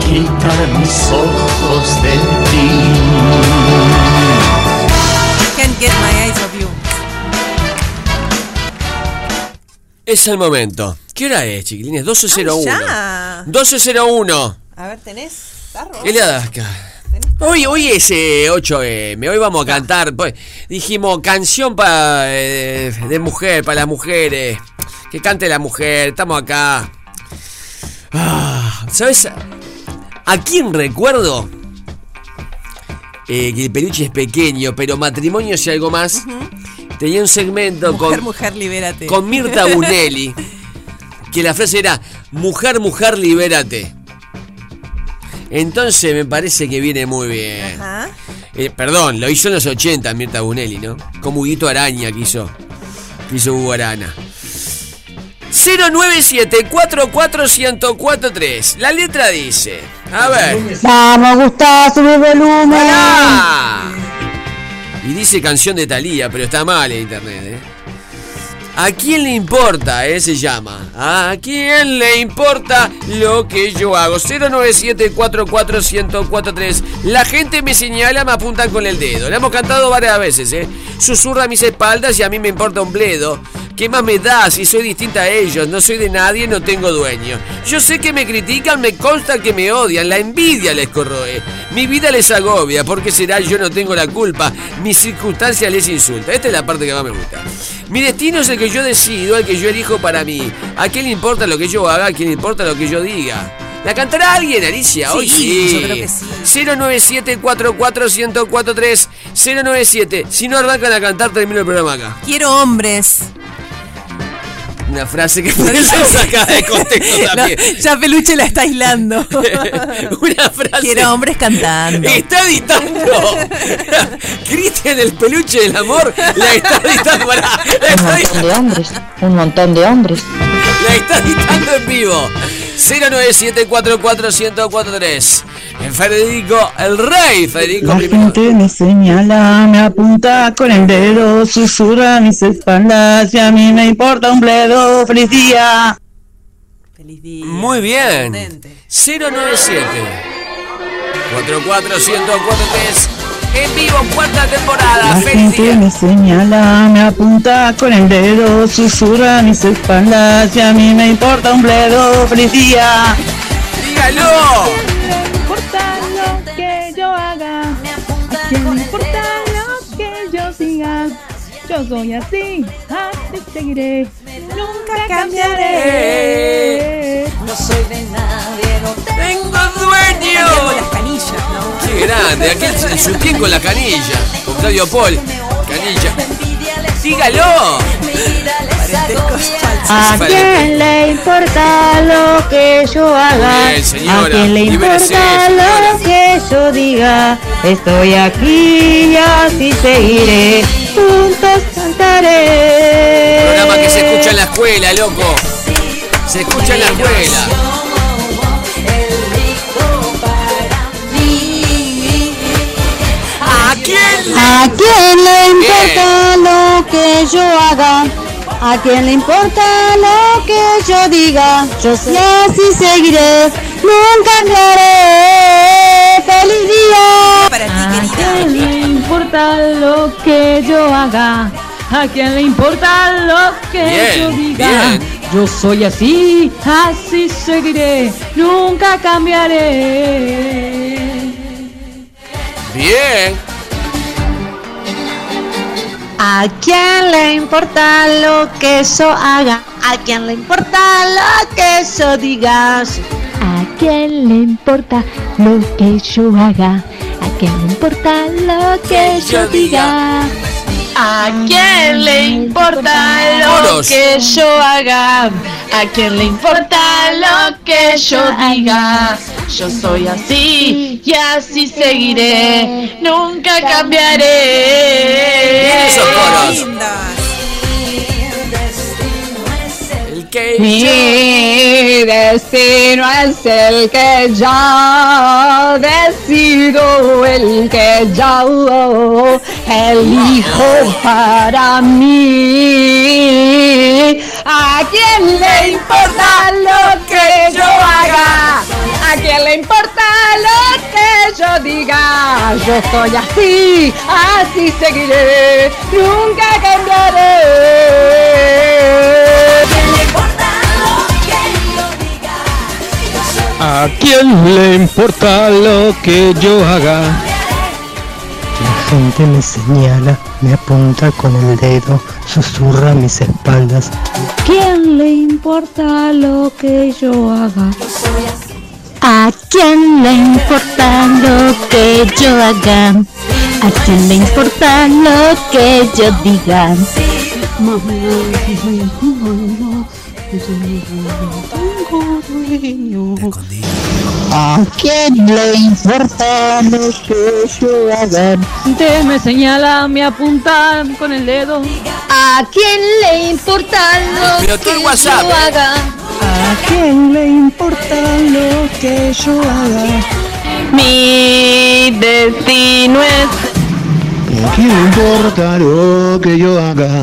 Speaker 26: Quitar mis ojos de ti.
Speaker 5: Can't get my
Speaker 3: Es el momento. ¿Qué hora es, chiquilines? 12.01.
Speaker 5: ya.
Speaker 3: 12.01.
Speaker 5: A ver, ¿tenés? tarro?
Speaker 3: El Alaska. Hoy, hoy es eh, 8M, hoy vamos a cantar. pues, dijimos canción para de mujer, para las mujeres. Que cante la mujer, estamos acá. Ah, ¿Sabes a quién recuerdo? Eh, que el peluche es pequeño, pero matrimonio y algo más. Tenía un segmento
Speaker 5: Mujer,
Speaker 3: con,
Speaker 5: mujer, libérate.
Speaker 3: con Mirta Bunelli. que la frase era: Mujer, mujer, libérate. Entonces me parece que viene muy bien.
Speaker 5: Ajá.
Speaker 3: Eh, perdón, lo hizo en los 80 Mirta Bunelli, ¿no? Como Huguito Araña que hizo, que hizo Hugo Arana. 097-44143. La letra dice. A ver.
Speaker 11: Vamos, Gustavo, sube volumen.
Speaker 3: Y dice canción de Thalía, pero está mal en internet, ¿eh? ¿A quién le importa? Eh? Se llama. ¿A quién le importa lo que yo hago? 097-44143. La gente me señala, me apuntan con el dedo. La hemos cantado varias veces, ¿eh? Susurra mis espaldas y a mí me importa un bledo. ¿Qué más me da si soy distinta a ellos? No soy de nadie, no tengo dueño. Yo sé que me critican, me consta que me odian, la envidia les corroe. Mi vida les agobia, porque será yo no tengo la culpa. Mis circunstancias les insulta. Esta es la parte que más me gusta. Mi destino es el que yo decido, el que yo elijo para mí. ¿A quién le importa lo que yo haga? ¿A quién le importa lo que yo diga? ¿La cantará alguien, Alicia? Hoy
Speaker 5: Sí, yo creo que sí.
Speaker 3: 097-44143. 097. Si no arrancan a cantar, termino el programa acá.
Speaker 5: Quiero hombres.
Speaker 3: Una frase que ser sacada de contexto
Speaker 5: No,
Speaker 3: también.
Speaker 5: ya Peluche la está aislando.
Speaker 3: Una frase.
Speaker 5: Quiero hombres cantando.
Speaker 3: Está editando. Cristian, el peluche del amor, la está editando. pará, la,
Speaker 13: Un
Speaker 3: está,
Speaker 13: montón de hombres, un montón de hombres.
Speaker 3: la está editando en vivo. 097-44143. Federico, el rey Federico
Speaker 11: La
Speaker 3: primero.
Speaker 11: gente me señala, me apunta con el dedo, susurra mis espaldas y a mí me importa un bledo. ¡Feliz día!
Speaker 5: Feliz día.
Speaker 3: Muy bien. 097 44143 en vivo, cuarta temporada.
Speaker 11: La
Speaker 3: Feliz
Speaker 11: gente
Speaker 3: día.
Speaker 11: me señala, me apunta con el dedo, susurra mis espaldas y a mí me importa un bledo. ¡Feliz día!
Speaker 3: Dígalo.
Speaker 18: Yo soy así, así seguiré. Nunca cambiaré.
Speaker 27: No soy de nadie, no
Speaker 3: tengo dueño.
Speaker 5: Con las canillas, ¿no?
Speaker 3: Qué grande, aquel el sutién con la canilla, con Claudio Paul. Canilla. Dígalo.
Speaker 11: ¿A quién le importa lo que yo haga? ¿A quién le importa lo que yo diga? Estoy aquí y así seguiré. Juntos cantaré.
Speaker 3: Programa que se escucha en la escuela, loco. Se escucha en la escuela.
Speaker 28: ¿A quién le importa lo que yo haga? ¿A quién le importa lo que yo diga? Yo sé así seguiré, nunca cambiaré. ¡Feliz día!
Speaker 5: ¿A
Speaker 28: quién le importa lo que yo haga? ¿A quién le importa lo que
Speaker 3: Bien,
Speaker 28: yo diga?
Speaker 3: bien.
Speaker 28: Yo soy así, así seguiré, nunca cambiaré.
Speaker 3: Bien.
Speaker 28: ¿A quién le importa lo que yo haga? ¿A quién le importa lo que yo diga?
Speaker 16: ¿A quién le importa lo que yo haga? ¿A quién le importa lo que yo diga?
Speaker 28: ¿A quién le importa lo que yo haga? ¿A quién le importa lo que yo diga? Yo soy así y así seguiré, nunca cambiaré.
Speaker 3: Esos coros. El que
Speaker 17: Mi destino es el que yo decido, el que yo elijo para mí. ¿A quién le importa lo que yo haga? ¿A quién le importa lo que yo diga? Yo soy así, así seguiré, nunca cambiaré.
Speaker 29: ¿A quién le importa lo que yo haga?
Speaker 14: La gente me señala, me apunta con el dedo, susurra a mis espaldas.
Speaker 28: quién le importa lo que yo haga? ¿A quién le importa lo que yo haga? ¿A quién le importa lo que yo diga?
Speaker 9: ¿A quién le importa lo que yo haga?
Speaker 28: Te me señala, me apunta con el dedo. ¿A quién le importa lo
Speaker 3: Pero
Speaker 28: que
Speaker 3: WhatsApp,
Speaker 28: yo
Speaker 3: ¿eh?
Speaker 28: haga?
Speaker 9: ¿A quién le importa lo que yo haga?
Speaker 28: Mi destino es
Speaker 29: ¿A quién le importa lo que yo haga?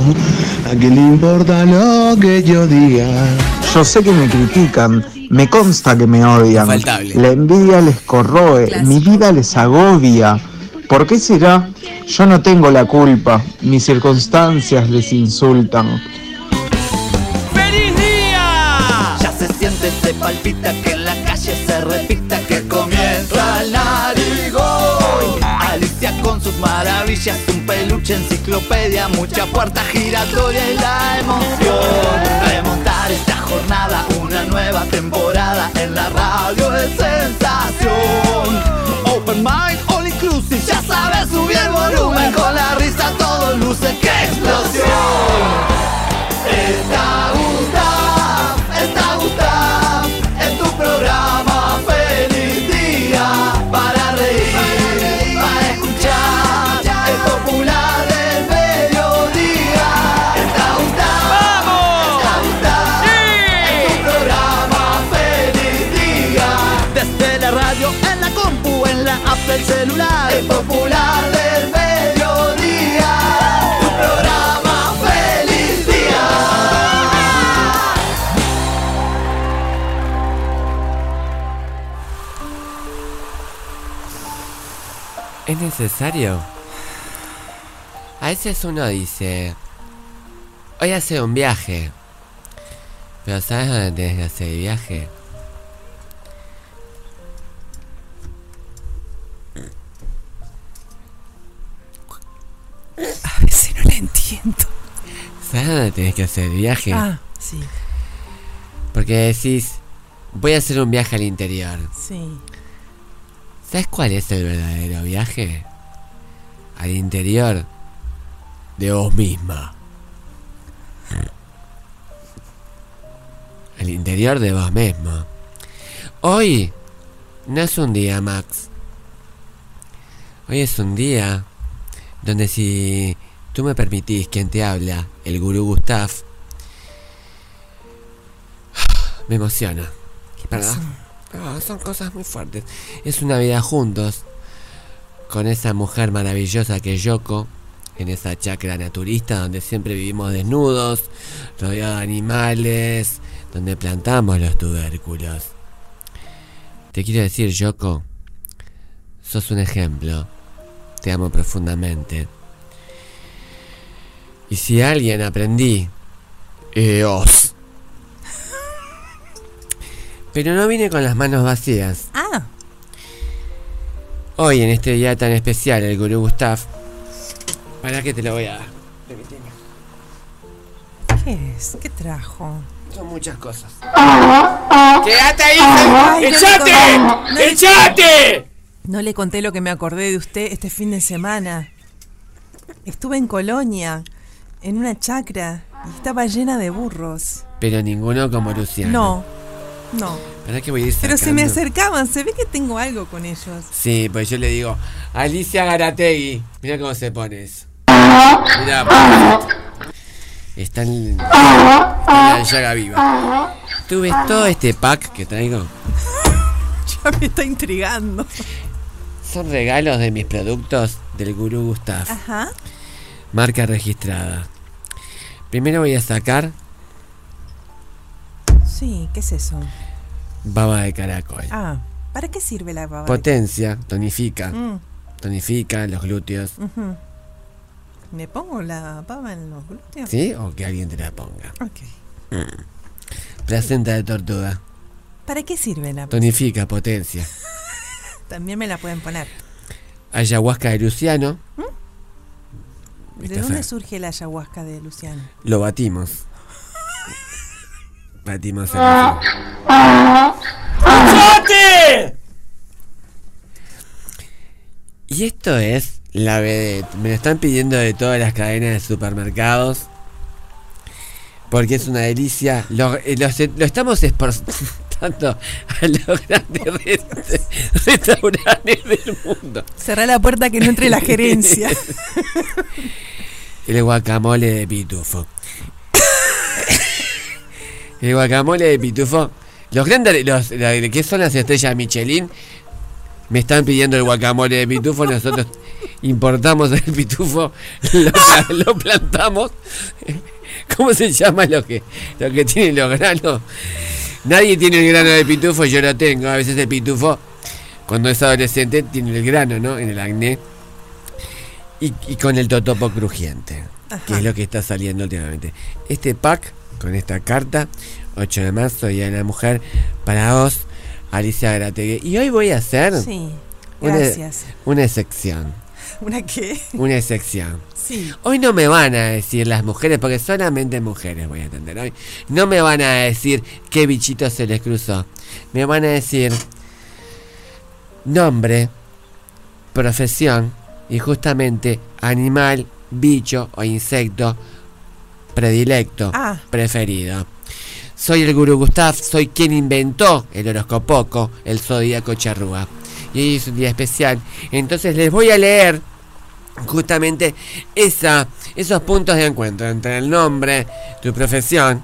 Speaker 29: ¿A quién le importa lo que yo diga?
Speaker 30: Yo sé que me critican, me consta que me odian.
Speaker 3: Infaltable.
Speaker 30: La envidia les corroe, mi vida les agobia. ¿Por qué será? Yo no tengo la culpa, mis circunstancias les insultan.
Speaker 3: ¡Feliz día!
Speaker 26: Ya se siente, se palpita que en la calle se repita que comienza el narigón. Alicia con sus maravillas, un peluche, enciclopedia, mucha puerta giratoria y la emoción. Remontar esta una nueva temporada en la radio es sensación. Open mind, all inclusive, ya sabes subir el volumen con la risa, todo luce, ¡qué explosión! Está Gustav, del celular, el popular del mediodía. Tu programa feliz día.
Speaker 3: ¿Es necesario? A veces uno dice, voy a hacer un viaje. Pero ¿sabes dónde tenés que hacer el viaje?
Speaker 5: A veces no la entiendo.
Speaker 3: ¿Sabes dónde tenés que hacer viaje?
Speaker 5: Ah, sí,
Speaker 3: Porque decís, voy a hacer un viaje al interior.
Speaker 5: sí.
Speaker 3: ¿Sabes cuál es el verdadero viaje? Al interior de vos misma. Al interior de vos misma. Hoy no es un día, Max. Hoy es un día donde si tú me permitís quien te habla, el gurú Gustav, me emociona. ¿Verdad? Son cosas muy fuertes. Es una vida juntos. con esa mujer maravillosa que es Yoko, en esa chacra naturista donde siempre vivimos desnudos, rodeados de animales, donde plantamos los tubérculos. Te quiero decir, Yoko, sos un ejemplo. Te amo profundamente. Y si alguien aprendí, EOS. Pero no vine con las manos vacías.
Speaker 5: Ah,
Speaker 3: Hoy, en este día tan especial, el gurú Gustav. ¿Para qué te lo voy a dar?
Speaker 5: ¿qué es? ¿Qué trajo?
Speaker 3: Son muchas cosas.
Speaker 5: ¡Quédate
Speaker 3: ahí! ¡Echate! ¡Echate!
Speaker 5: No le conté lo que me acordé de usted este fin de semana. Estuve en Colonia, en una chacra, y estaba llena de burros.
Speaker 3: Pero ninguno como Luciano.
Speaker 5: No, no.
Speaker 3: ¿Para qué voy a ir
Speaker 5: Pero se me acercaban, se ve que tengo algo con ellos.
Speaker 3: Sí, pues yo le digo, Alicia Garategui. Mira cómo se pone eso. Mira, en, está en la llaga viva. ¿Tú ves todo este pack que traigo?
Speaker 5: Ya me está intrigando.
Speaker 3: Son regalos de mis productos del gurú Gustav.
Speaker 5: Ajá.
Speaker 3: Marca registrada. Primero voy a sacar
Speaker 5: Sí, ¿qué es eso?
Speaker 3: baba de caracol.
Speaker 5: Ah, ¿para qué sirve la baba?
Speaker 3: Potencia, tonifica.
Speaker 5: Mm,
Speaker 3: Tonifica los glúteos.
Speaker 5: ujú. ¿Me pongo la baba en los glúteos?
Speaker 3: ¿Sí? O que alguien te la ponga.
Speaker 5: Ok.
Speaker 3: Mm. Placenta de tortuga.
Speaker 5: ¿Para qué sirve la
Speaker 3: Tonifica, potencia.
Speaker 5: También me la pueden poner.
Speaker 3: Ayahuasca de Luciano.
Speaker 5: ¿De
Speaker 3: Está
Speaker 5: dónde surge la ayahuasca de Luciano?
Speaker 3: Lo batimos. Batimos el
Speaker 27: ¡Echate!
Speaker 3: Y esto es la vedette. Me lo están pidiendo de todas las cadenas de supermercados. Porque es una delicia. Lo, eh, lo estamos a los grandes re- restaurantes del mundo.
Speaker 5: Cerrá la puerta que no entre la gerencia.
Speaker 3: El guacamole de pitufo. El guacamole de pitufo. Los grandes, los, ¿qué son las estrellas Michelin? Me están pidiendo el guacamole de pitufo. Nosotros importamos el pitufo, lo, lo plantamos. ¿Cómo se llama lo que, lo que tiene los granos? Nadie tiene el grano de pitufo, yo lo tengo. A veces el pitufo, cuando es adolescente, tiene el grano, ¿no? En el acné. Y, y con el totopo crujiente, que es lo que está saliendo últimamente. Este pack, con esta carta, 8 de marzo, Día de la Mujer, para vos, Alicia Grategue. Y hoy voy a hacer
Speaker 5: Sí,
Speaker 3: una,
Speaker 5: gracias.
Speaker 3: una sección.
Speaker 5: ¿Una qué?
Speaker 3: Una sección.
Speaker 5: Sí.
Speaker 3: Hoy no me van a decir las mujeres, porque solamente mujeres voy a atender hoy. No me van a decir qué bichito se les cruzó. Me van a decir nombre, profesión y justamente animal, bicho o insecto predilecto,
Speaker 5: Ah.
Speaker 3: preferido. Soy el gurú Gustav, soy quien inventó el horoscopoco, el zodíaco charrúa. Y hoy es un día especial. Entonces les voy a leer justamente esa, esos puntos de encuentro entre el nombre, tu profesión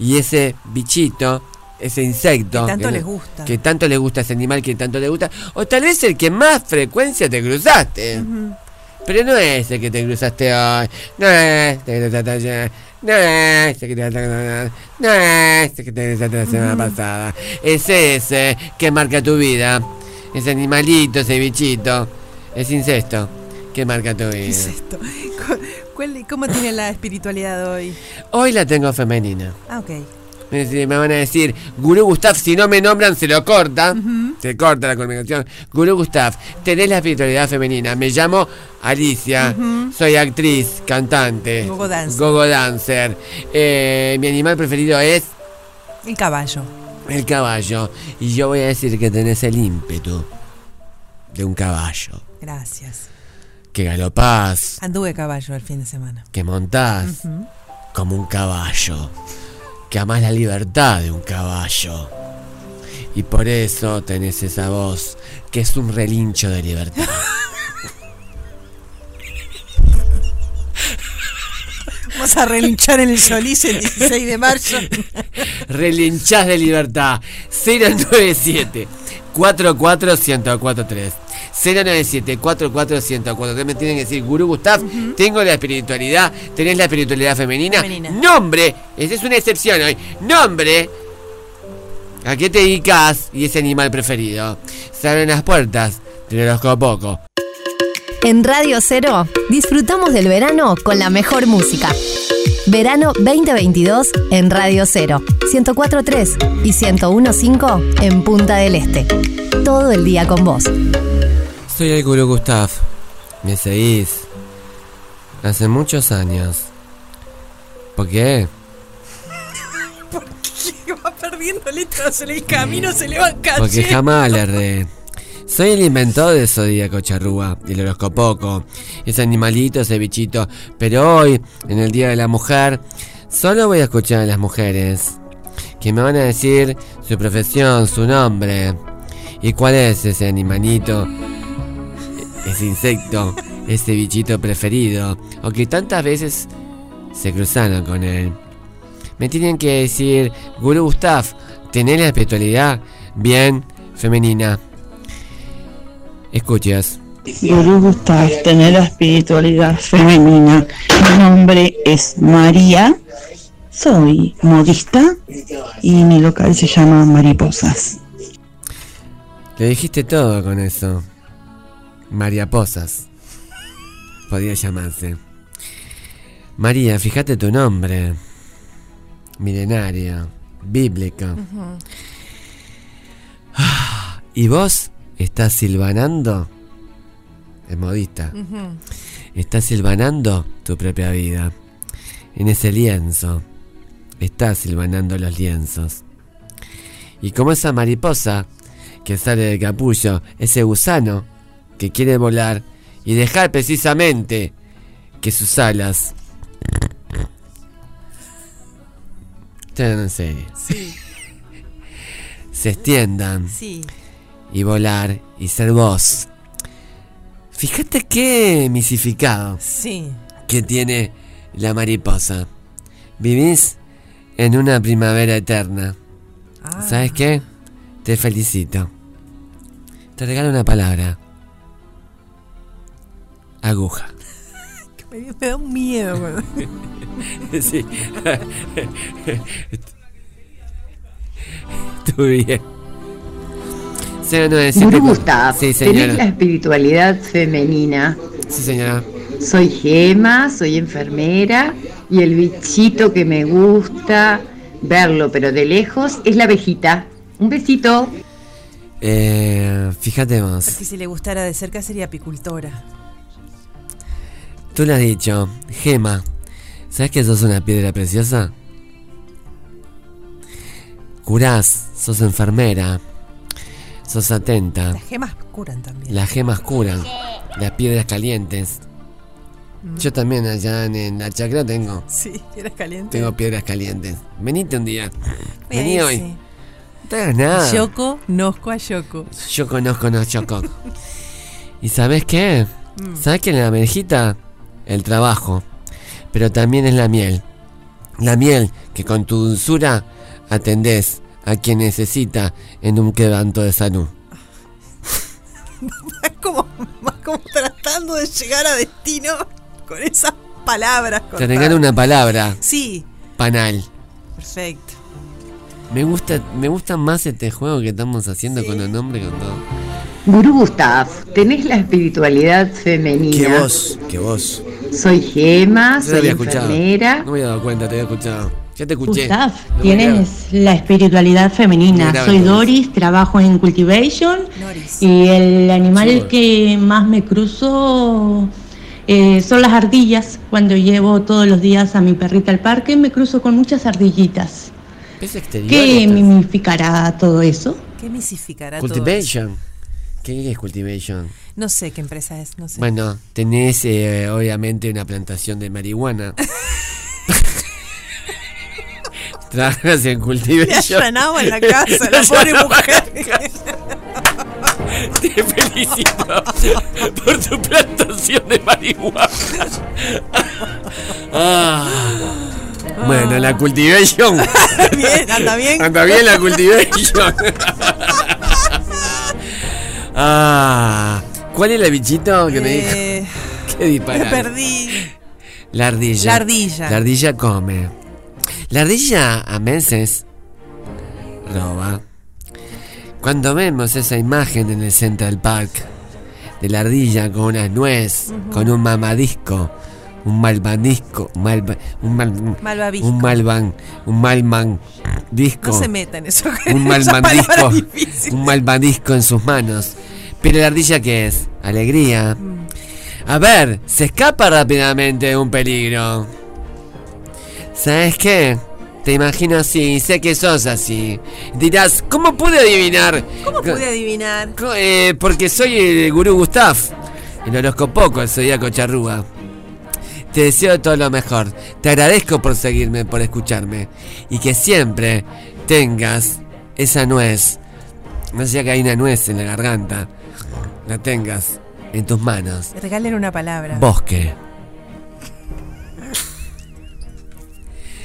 Speaker 3: y ese bichito, ese insecto.
Speaker 5: Que tanto les gusta.
Speaker 3: Que tanto les gusta ese animal que tanto les gusta. O tal vez el que más frecuencia te cruzaste. Pero no es el que te cruzaste hoy. No es el que te cruzaste ayer. No es el que te cruzaste No es el que te cruzaste la semana pasada. Es ese que marca tu vida. Ese animalito, ese bichito. Ese incesto marca vida.
Speaker 5: ¿Qué es esto? ¿Cu- cuál- ¿Cómo tiene la espiritualidad hoy?
Speaker 3: Hoy la tengo femenina.
Speaker 5: Ah, ok.
Speaker 3: Me van a decir, Gurú Gustav, si no me nombran, se lo corta. Se corta la comunicación. Gurú Gustav, tenés la espiritualidad femenina. Me llamo Alicia. Soy actriz, cantante.
Speaker 5: Gogo dancer.
Speaker 3: gogo dancer. Eh, mi animal preferido es
Speaker 5: El caballo.
Speaker 3: el caballo. Y yo voy a decir que tenés el ímpetu de un caballo.
Speaker 5: Gracias.
Speaker 3: Que galopás,
Speaker 5: Anduve caballo el fin de semana.
Speaker 3: que montás como un caballo. Que amás la libertad de un caballo. Y por eso tenés esa voz que es un relincho de libertad.
Speaker 5: Vamos a relinchar en el Solís el 16 de marzo.
Speaker 3: Relinchás de libertad. 097 44143. 097-44-1004. ¿Qué me tienen que decir? Gurú Gustav, tengo la espiritualidad. ¿Tenés la espiritualidad femenina?
Speaker 5: Femenina.
Speaker 3: Nombre, esa es una excepción hoy. Nombre. ¿A qué te dedicas? Y ese animal preferido. Se abren las puertas del horóscopo.
Speaker 2: En Radio Cero disfrutamos del verano con la mejor música. Verano 2022 en Radio Cero, 104.3 y 101.5 en Punta del Este. Todo el día con vos.
Speaker 3: Soy el Gurú Gustav. Me seguís. Hace muchos años. ¿Por qué?
Speaker 5: Que va perdiendo letras en el camino, se le van cayendo.
Speaker 3: Porque jamás le erré. Soy el inventor del zodíaco charrúa, del horóscopo, ese animalito, ese bichito. Pero hoy, en el Día de la Mujer, solo voy a escuchar a las mujeres. Que me van a decir su profesión, su nombre. ¿Y cuál es ese animalito? Ese insecto, ese bichito preferido. O que tantas veces se cruzaron con él. Me tienen que decir, Guru Gustav, ¿tenés la espiritualidad bien femenina? Escuchas.
Speaker 11: Gurú Gustav, tener la espiritualidad femenina. Mi nombre es María, soy modista y mi local se llama Mariposas.
Speaker 3: Le dijiste todo con eso. María Posas. Podría llamarse. María, fíjate tu nombre. Milenario. Bíblico. ¿Y vos estás silvanando? Es modista. Estás silvanando tu propia vida. En ese lienzo. Estás silvanando los lienzos. Y como esa mariposa que sale del capullo, ese gusano que quiere volar y dejar precisamente que sus alas. Serio.
Speaker 5: Sí,
Speaker 3: Se extiendan
Speaker 5: sí.
Speaker 3: y volar y ser vos. Fíjate qué misificado
Speaker 5: Sí.
Speaker 3: que tiene la mariposa. Vivís en una primavera eterna.
Speaker 5: Ah.
Speaker 3: ¿Sabes qué? Te felicito. Te regalo una palabra. Aguja.
Speaker 5: Me, me da un miedo. güey.
Speaker 3: sí. Estuve bien. 097.
Speaker 31: Gurú Gustav,
Speaker 3: Sí,
Speaker 31: tenés la
Speaker 3: señora.
Speaker 31: espiritualidad femenina.
Speaker 3: Sí, señora.
Speaker 31: Soy Gema, soy enfermera y el bichito que me gusta verlo, pero de lejos, es la abejita. Un besito.
Speaker 3: Eh, fíjate.
Speaker 5: Porque si le gustara de cerca sería apicultora.
Speaker 3: Tú lo has dicho. Gema. ¿Sabes que sos una piedra preciosa? Curás. Sos enfermera. Sos atenta.
Speaker 5: Las gemas curan también.
Speaker 3: Las gemas curan. Las piedras calientes.
Speaker 5: Mm.
Speaker 3: Yo también allá en, en la chacra tengo.
Speaker 5: Sí, eres caliente.
Speaker 3: Tengo piedras calientes. Venite un día.
Speaker 5: Ve
Speaker 3: Vení hoy.
Speaker 5: sí.
Speaker 3: No te hagas nada.
Speaker 5: Yo conozco a Yoko.
Speaker 3: Yo conozco a Choco. ¿Y sabes qué?
Speaker 5: Mm.
Speaker 3: ¿Sabes que en la abejita? El trabajo. Pero también es la miel. La miel que con tu dulzura atendés a quien necesita en un quebranto de salud.
Speaker 5: Más como, más como tratando de llegar a destino con esas palabras.
Speaker 3: Te regalo una palabra.
Speaker 5: Sí,
Speaker 3: Panal.
Speaker 5: perfecto.
Speaker 3: Me gusta, me gusta más este juego que estamos haciendo con los nombres con todo.
Speaker 31: Gurú Gustav, tenés la espiritualidad femenina.
Speaker 3: Que vos, que vos.
Speaker 31: Soy Gema, soy enfermera.
Speaker 3: No me había dado cuenta, te había escuchado. Ya te escuché.
Speaker 28: Gustav,
Speaker 3: No
Speaker 28: tienes la espiritualidad femenina. Soy. Doris, trabajo en Cultivation y el animal
Speaker 3: Sí.
Speaker 28: que más me cruzo eh, son las ardillas. Cuando llevo todos los días a mi perrita al parque me cruzo con muchas ardillitas. ¿Qué mimificará todo eso?
Speaker 5: ¿Qué misificará todo eso?
Speaker 3: ¿Qué es Cultivation?
Speaker 5: No sé qué empresa es, no sé.
Speaker 3: Bueno, tenés eh, obviamente una plantación de marihuana. Trabajas en Cultivation.
Speaker 5: en la casa, la pobre mujer.
Speaker 3: Te felicito por tu plantación de marihuana. Ah. Bueno, la Cultivation.
Speaker 5: Bien, anda bien.
Speaker 3: Anda bien la Cultivation. Ah, ¿Cuál es el bichito que me dijo?
Speaker 5: Eh,
Speaker 3: Qué disparate.
Speaker 5: me perdí.
Speaker 3: La ardilla.
Speaker 5: La ardilla.
Speaker 3: La ardilla come. La ardilla a veces roba. Cuando vemos esa imagen en el Central Park de la ardilla con una nuez, con un mamadisco, un malvanisco, un, malva- un, mal,
Speaker 5: Malvavisco.
Speaker 3: un malvan, un malman disco,
Speaker 5: No se meta en eso.
Speaker 3: un
Speaker 5: difícil.
Speaker 3: un malvandisco en sus manos. Pero la ardilla qué es? Alegría. A ver, se escapa rápidamente de un peligro. ¿Sabes qué? Te imagino así, sé que sos así. Dirás, ¿cómo pude adivinar?
Speaker 5: ¿Cómo pude adivinar?
Speaker 3: Eh, porque soy el gurú Gustav, el horóscopo, el zodíaco charrúa. Te deseo todo lo mejor. Te agradezco por seguirme, por escucharme. Y que siempre tengas esa nuez. No sea que hay una nuez en la garganta. La tengas en tus manos.
Speaker 5: Regalen una palabra.
Speaker 3: Bosque.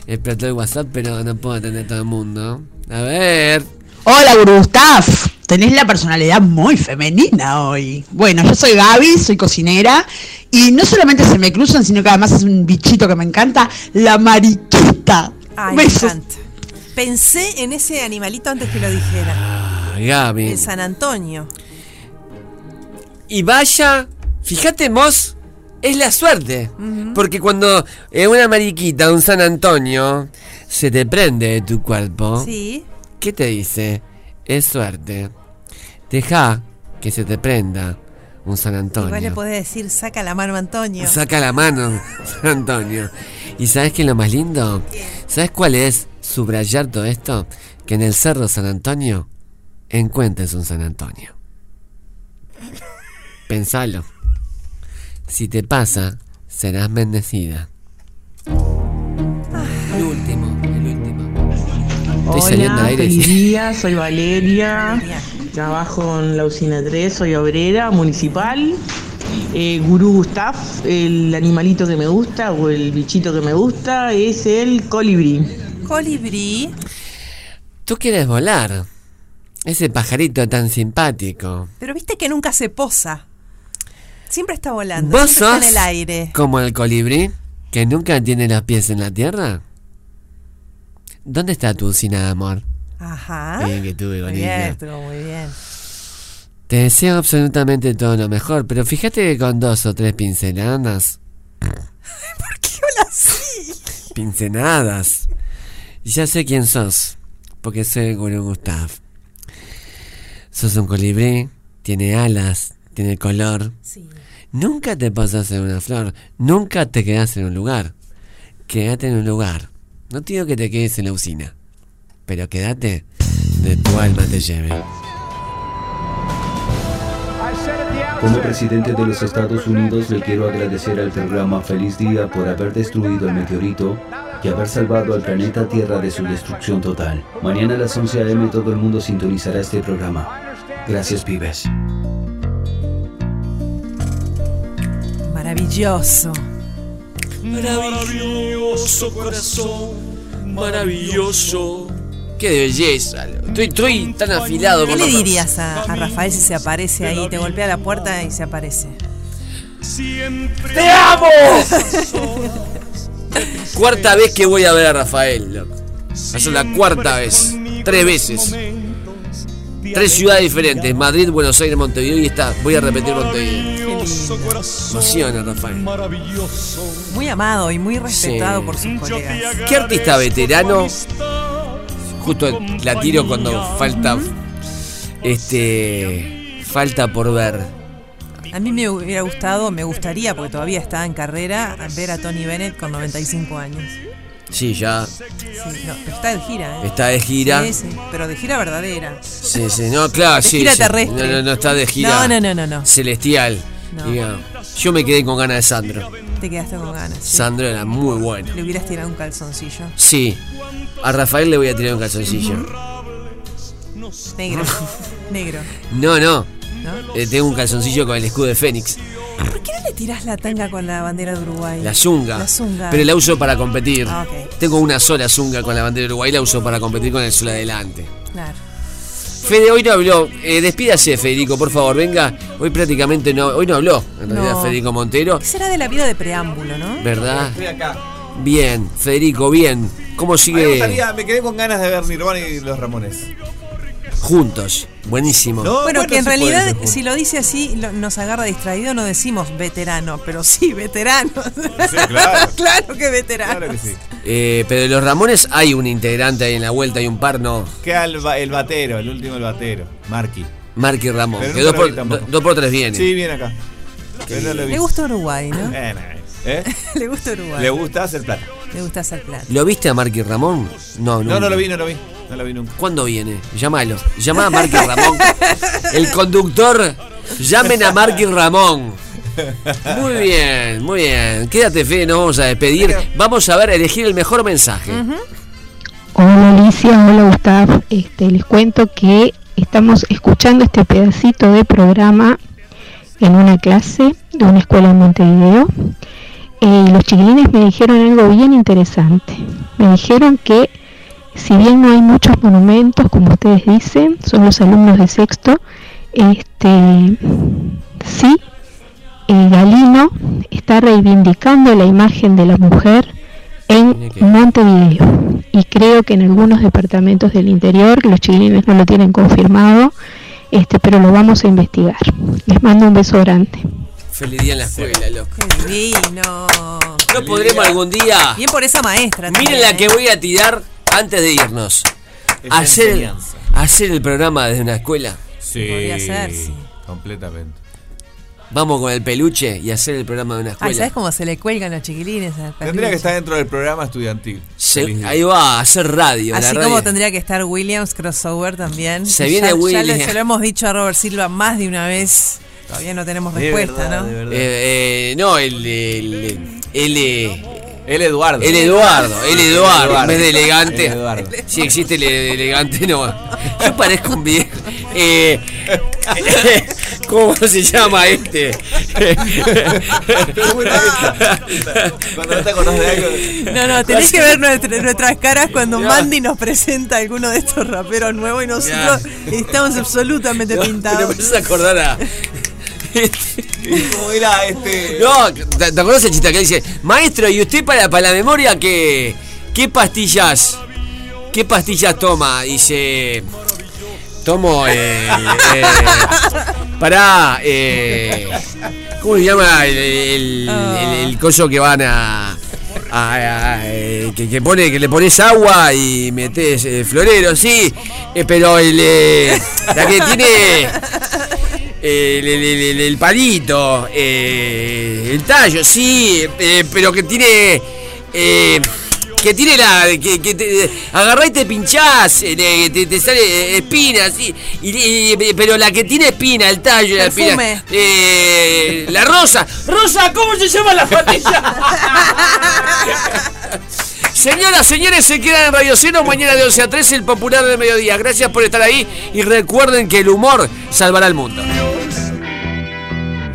Speaker 3: Explotó el WhatsApp, pero no puedo atender a todo el mundo. A ver.
Speaker 9: Hola, Gustav. Tenés la personalidad muy femenina hoy. Bueno, yo soy Gaby, soy cocinera. Y no solamente se me cruzan, sino que además es un bichito que me encanta, la mariquita.
Speaker 5: Ay, me encanta. Pensé en ese animalito antes que lo dijera.
Speaker 3: Ah, Gaby.
Speaker 5: El San Antonio.
Speaker 3: Y vaya, fíjate vos, es la suerte. Porque cuando eh, una mariquita, un San Antonio, se te prende de tu cuerpo,
Speaker 5: Sí.
Speaker 3: ¿Qué te dice? Es suerte. Deja que se te prenda un San Antonio.
Speaker 5: Igual le podés decir, saca la mano Antonio.
Speaker 3: Saca la mano, San Antonio. ¿Y sabes qué es lo más lindo? ¿Sabes cuál es subrayar todo esto? Que en el Cerro San Antonio encuentres un San Antonio. Pensalo. Si te pasa, serás bendecida. El último, el último. Estoy saliendo al
Speaker 24: Hola,
Speaker 3: aire.
Speaker 24: feliz día, soy Valeria, trabajo en la usina 3, soy obrera municipal. Eh, Gurú Gustav, el animalito que me gusta o el bichito que me gusta es el colibrí.
Speaker 5: Colibrí.
Speaker 3: Tú quieres volar. Ese pajarito tan simpático.
Speaker 5: Pero viste que nunca se posa. Siempre está volando.
Speaker 3: ¿Vos
Speaker 5: siempre
Speaker 3: sos
Speaker 5: está en el aire.
Speaker 3: como el colibrí que nunca tiene los pies en la tierra? ¿Dónde está tu usina de amor?
Speaker 5: Ajá.
Speaker 3: Bien que tuve con
Speaker 5: Muy bien, estuvo muy bien.
Speaker 3: Te deseo absolutamente todo lo mejor, pero fíjate que con dos o tres pinceladas.
Speaker 5: ¿Por qué habla así?
Speaker 3: Pinceladas. Ya sé quién sos, porque soy el gurú Gustav. Sos un colibrí, tiene alas, tiene color. Nunca te pasas en una flor, nunca te quedas en un lugar. Quédate en un lugar. No te digo que te quedes en la usina, pero quédate de tu alma te lleve.
Speaker 32: Como presidente de los Estados Unidos le quiero agradecer al programa Feliz Día por haber destruido el meteorito y haber salvado al planeta Tierra de su destrucción total. Mañana a las 11 a.m. todo el mundo sintonizará este programa. Gracias, pibes.
Speaker 5: Maravilloso.
Speaker 3: Maravilloso corazón, maravilloso. Qué belleza. Estoy, estoy tan afilado
Speaker 5: ¿Qué
Speaker 3: con
Speaker 5: le dirías a, a Rafael si se aparece ahí? Te golpea la puerta y se aparece.
Speaker 3: ¡Te amo! Cuarta vez que voy a ver a Rafael, es la cuarta vez. Tres veces. Tres ciudades diferentes. Madrid, Buenos Aires, Montevideo y está. Voy a repetir Montevideo. Emociona, Rafael.
Speaker 5: Muy amado y muy respetado
Speaker 3: Sí.
Speaker 5: por sus colegas.
Speaker 3: ¿Qué artista veterano? Justo la tiro cuando falta. Este. Falta por ver.
Speaker 5: A mí me hubiera gustado, me gustaría, porque todavía está en carrera, ver a Tony Bennett con 95 años.
Speaker 3: Sí, ya.
Speaker 5: Sí, no, pero está de gira, ¿eh?
Speaker 3: Está de gira.
Speaker 5: Sí, sí, pero de gira verdadera.
Speaker 3: Sí, sí, no, claro,
Speaker 5: De
Speaker 3: sí.
Speaker 5: gira
Speaker 3: sí.
Speaker 5: terrestre.
Speaker 3: No, no, no está de gira.
Speaker 5: No, no, no, no, no.
Speaker 3: Celestial.
Speaker 5: No.
Speaker 3: Diga, Yo me quedé con ganas de Sandro.
Speaker 5: Te quedaste con ganas. sí.
Speaker 3: Sandro era muy bueno.
Speaker 5: Le hubieras tirado un calzoncillo.
Speaker 3: Sí. A Rafael le voy a tirar un calzoncillo.
Speaker 5: Negro. Negro.
Speaker 3: No, no.
Speaker 5: ¿No?
Speaker 3: Eh, tengo un calzoncillo con el escudo de Fénix.
Speaker 5: ¿Por qué no le tirás la tanga con la bandera de Uruguay?
Speaker 3: La zunga.
Speaker 5: La zunga.
Speaker 3: Pero la uso para competir.
Speaker 5: Ah, ok.
Speaker 3: Tengo una sola zunga con la bandera de Uruguay. La uso para competir con el sol adelante.
Speaker 5: Claro.
Speaker 3: Fede hoy no habló. Eh, despídase, Federico, por favor, venga. Hoy prácticamente no. Hoy no habló, en realidad,
Speaker 5: No.
Speaker 3: Federico Montero.
Speaker 5: ¿Qué será de la vida de preámbulo, no?
Speaker 3: ¿Verdad?
Speaker 33: Estoy acá.
Speaker 3: Bien, Federico, bien. ¿Cómo
Speaker 33: me,
Speaker 3: sigue
Speaker 33: gustaría- me quedé con ganas de ver Nirvana y los Ramones.
Speaker 3: Juntos? Buenísimo.
Speaker 33: No,
Speaker 5: bueno,
Speaker 33: bueno,
Speaker 5: que en realidad, si lo dice así, lo- nos agarra distraído, no decimos veterano, pero sí, veterano.
Speaker 33: claro.
Speaker 5: claro que veterano.
Speaker 33: Claro que sí.
Speaker 3: Eh, pero de los Ramones hay un integrante ahí en la vuelta y un par, no.
Speaker 33: Queda el, el batero, el último el batero, Marky.
Speaker 3: Marky Ramón.
Speaker 33: Pero
Speaker 3: Que dos por,
Speaker 33: tampoco.
Speaker 3: do- dos por tres viene.
Speaker 33: Sí, viene acá. No lo
Speaker 5: Le gusta Uruguay, ¿no?
Speaker 33: Eh, no, ¿eh?
Speaker 5: Le gusta Uruguay.
Speaker 33: Le gusta hacer plata.
Speaker 5: Le gusta hacer plata.
Speaker 3: ¿Lo viste a Marky Ramón? No,
Speaker 33: No, no lo vi, no lo vi.
Speaker 3: ¿Cuándo viene? Llámalo. Llama a Marky Ramón. El conductor. Llamen a Marky Ramón. Muy bien, muy bien. Quédate, Fede, nos vamos a despedir. Vamos a ver, elegir el mejor mensaje.
Speaker 16: Hola Alicia, hola Gustavo. Este, les cuento que estamos escuchando este pedacito de programa en una clase de una escuela en Montevideo. Eh, y los chiquilines me dijeron algo bien interesante. Me dijeron que si bien no hay muchos monumentos, como ustedes dicen, son los alumnos de sexto, este, sí, eh, Galino está reivindicando la imagen de la mujer en Montevideo y creo que en algunos departamentos del interior, que los chiquilines no lo tienen confirmado, este, pero lo vamos a investigar. Les mando un beso grande.
Speaker 3: Feliz día en la escuela, loco.
Speaker 5: Qué divino.
Speaker 3: No podremos algún día.
Speaker 5: Bien por esa maestra.
Speaker 3: Miren
Speaker 5: también,
Speaker 3: la
Speaker 5: ¿eh?
Speaker 3: que voy a tirar antes de irnos. Hacer, hacer el programa desde una escuela.
Speaker 33: Sí.
Speaker 5: Podría ser, sí.
Speaker 33: Completamente.
Speaker 3: Vamos con el peluche y hacer el programa de una
Speaker 5: Ay,
Speaker 3: escuela.
Speaker 5: ¿sabes cómo se le cuelgan los chiquilines? al
Speaker 33: Tendría que estar dentro del programa estudiantil.
Speaker 3: Se- ahí va a hacer radio. la
Speaker 5: Así
Speaker 3: radio.
Speaker 5: como tendría que estar Williams crossover también.
Speaker 3: Se viene
Speaker 5: ya,
Speaker 3: Williams.
Speaker 5: Ya le- se lo hemos dicho a Robert Silva más de una vez. Todavía no tenemos
Speaker 33: De
Speaker 5: respuesta,
Speaker 33: verdad,
Speaker 5: ¿no?
Speaker 33: de verdad.
Speaker 3: Eh, eh, no, el, el, el, el,
Speaker 33: El Eduardo.
Speaker 3: el Eduardo, el Eduardo, en vez de elegante.
Speaker 33: El Eduardo.
Speaker 3: Si existe el elegante, no. Yo parezco un viejo. Eh, ¿Cómo se llama este?
Speaker 33: Cuando no te acordás de algo.
Speaker 5: No, no, tenés que ver nuestra- nuestras caras cuando Mandy nos presenta a alguno de estos raperos nuevos y nosotros estamos absolutamente
Speaker 3: No, Te
Speaker 5: pintados.
Speaker 3: empezás a acordar a.
Speaker 33: ¿Cómo era este?
Speaker 3: No, ¿te, te acordás el chiste que dice? Maestro, ¿y usted para, para la memoria qué, qué pastillas? ¿Qué pastillas toma? Dice. Tomo eh, pará, eh, ¿Cómo se llama el, el, coso que van a. eh, que, que pone que le pones agua y metes eh, florero, sí, eh, pero el eh, la que tiene el, el- palito, eh, el tallo, sí, eh, pero que tiene. eh, que tiene la. que, que te agarrá y te pinchás, eh, te, te sale eh, espina, sí. y- y- pero la que tiene espina, el tallo, la espina.
Speaker 5: Perfume.
Speaker 3: eh, la rosa. Rosa, ¿cómo se llama la pastilla? Señoras, señores, se quedan en Radio Cero mañana de 11 a 13, el popular del mediodía. Gracias por estar ahí y recuerden que el humor salvará el mundo.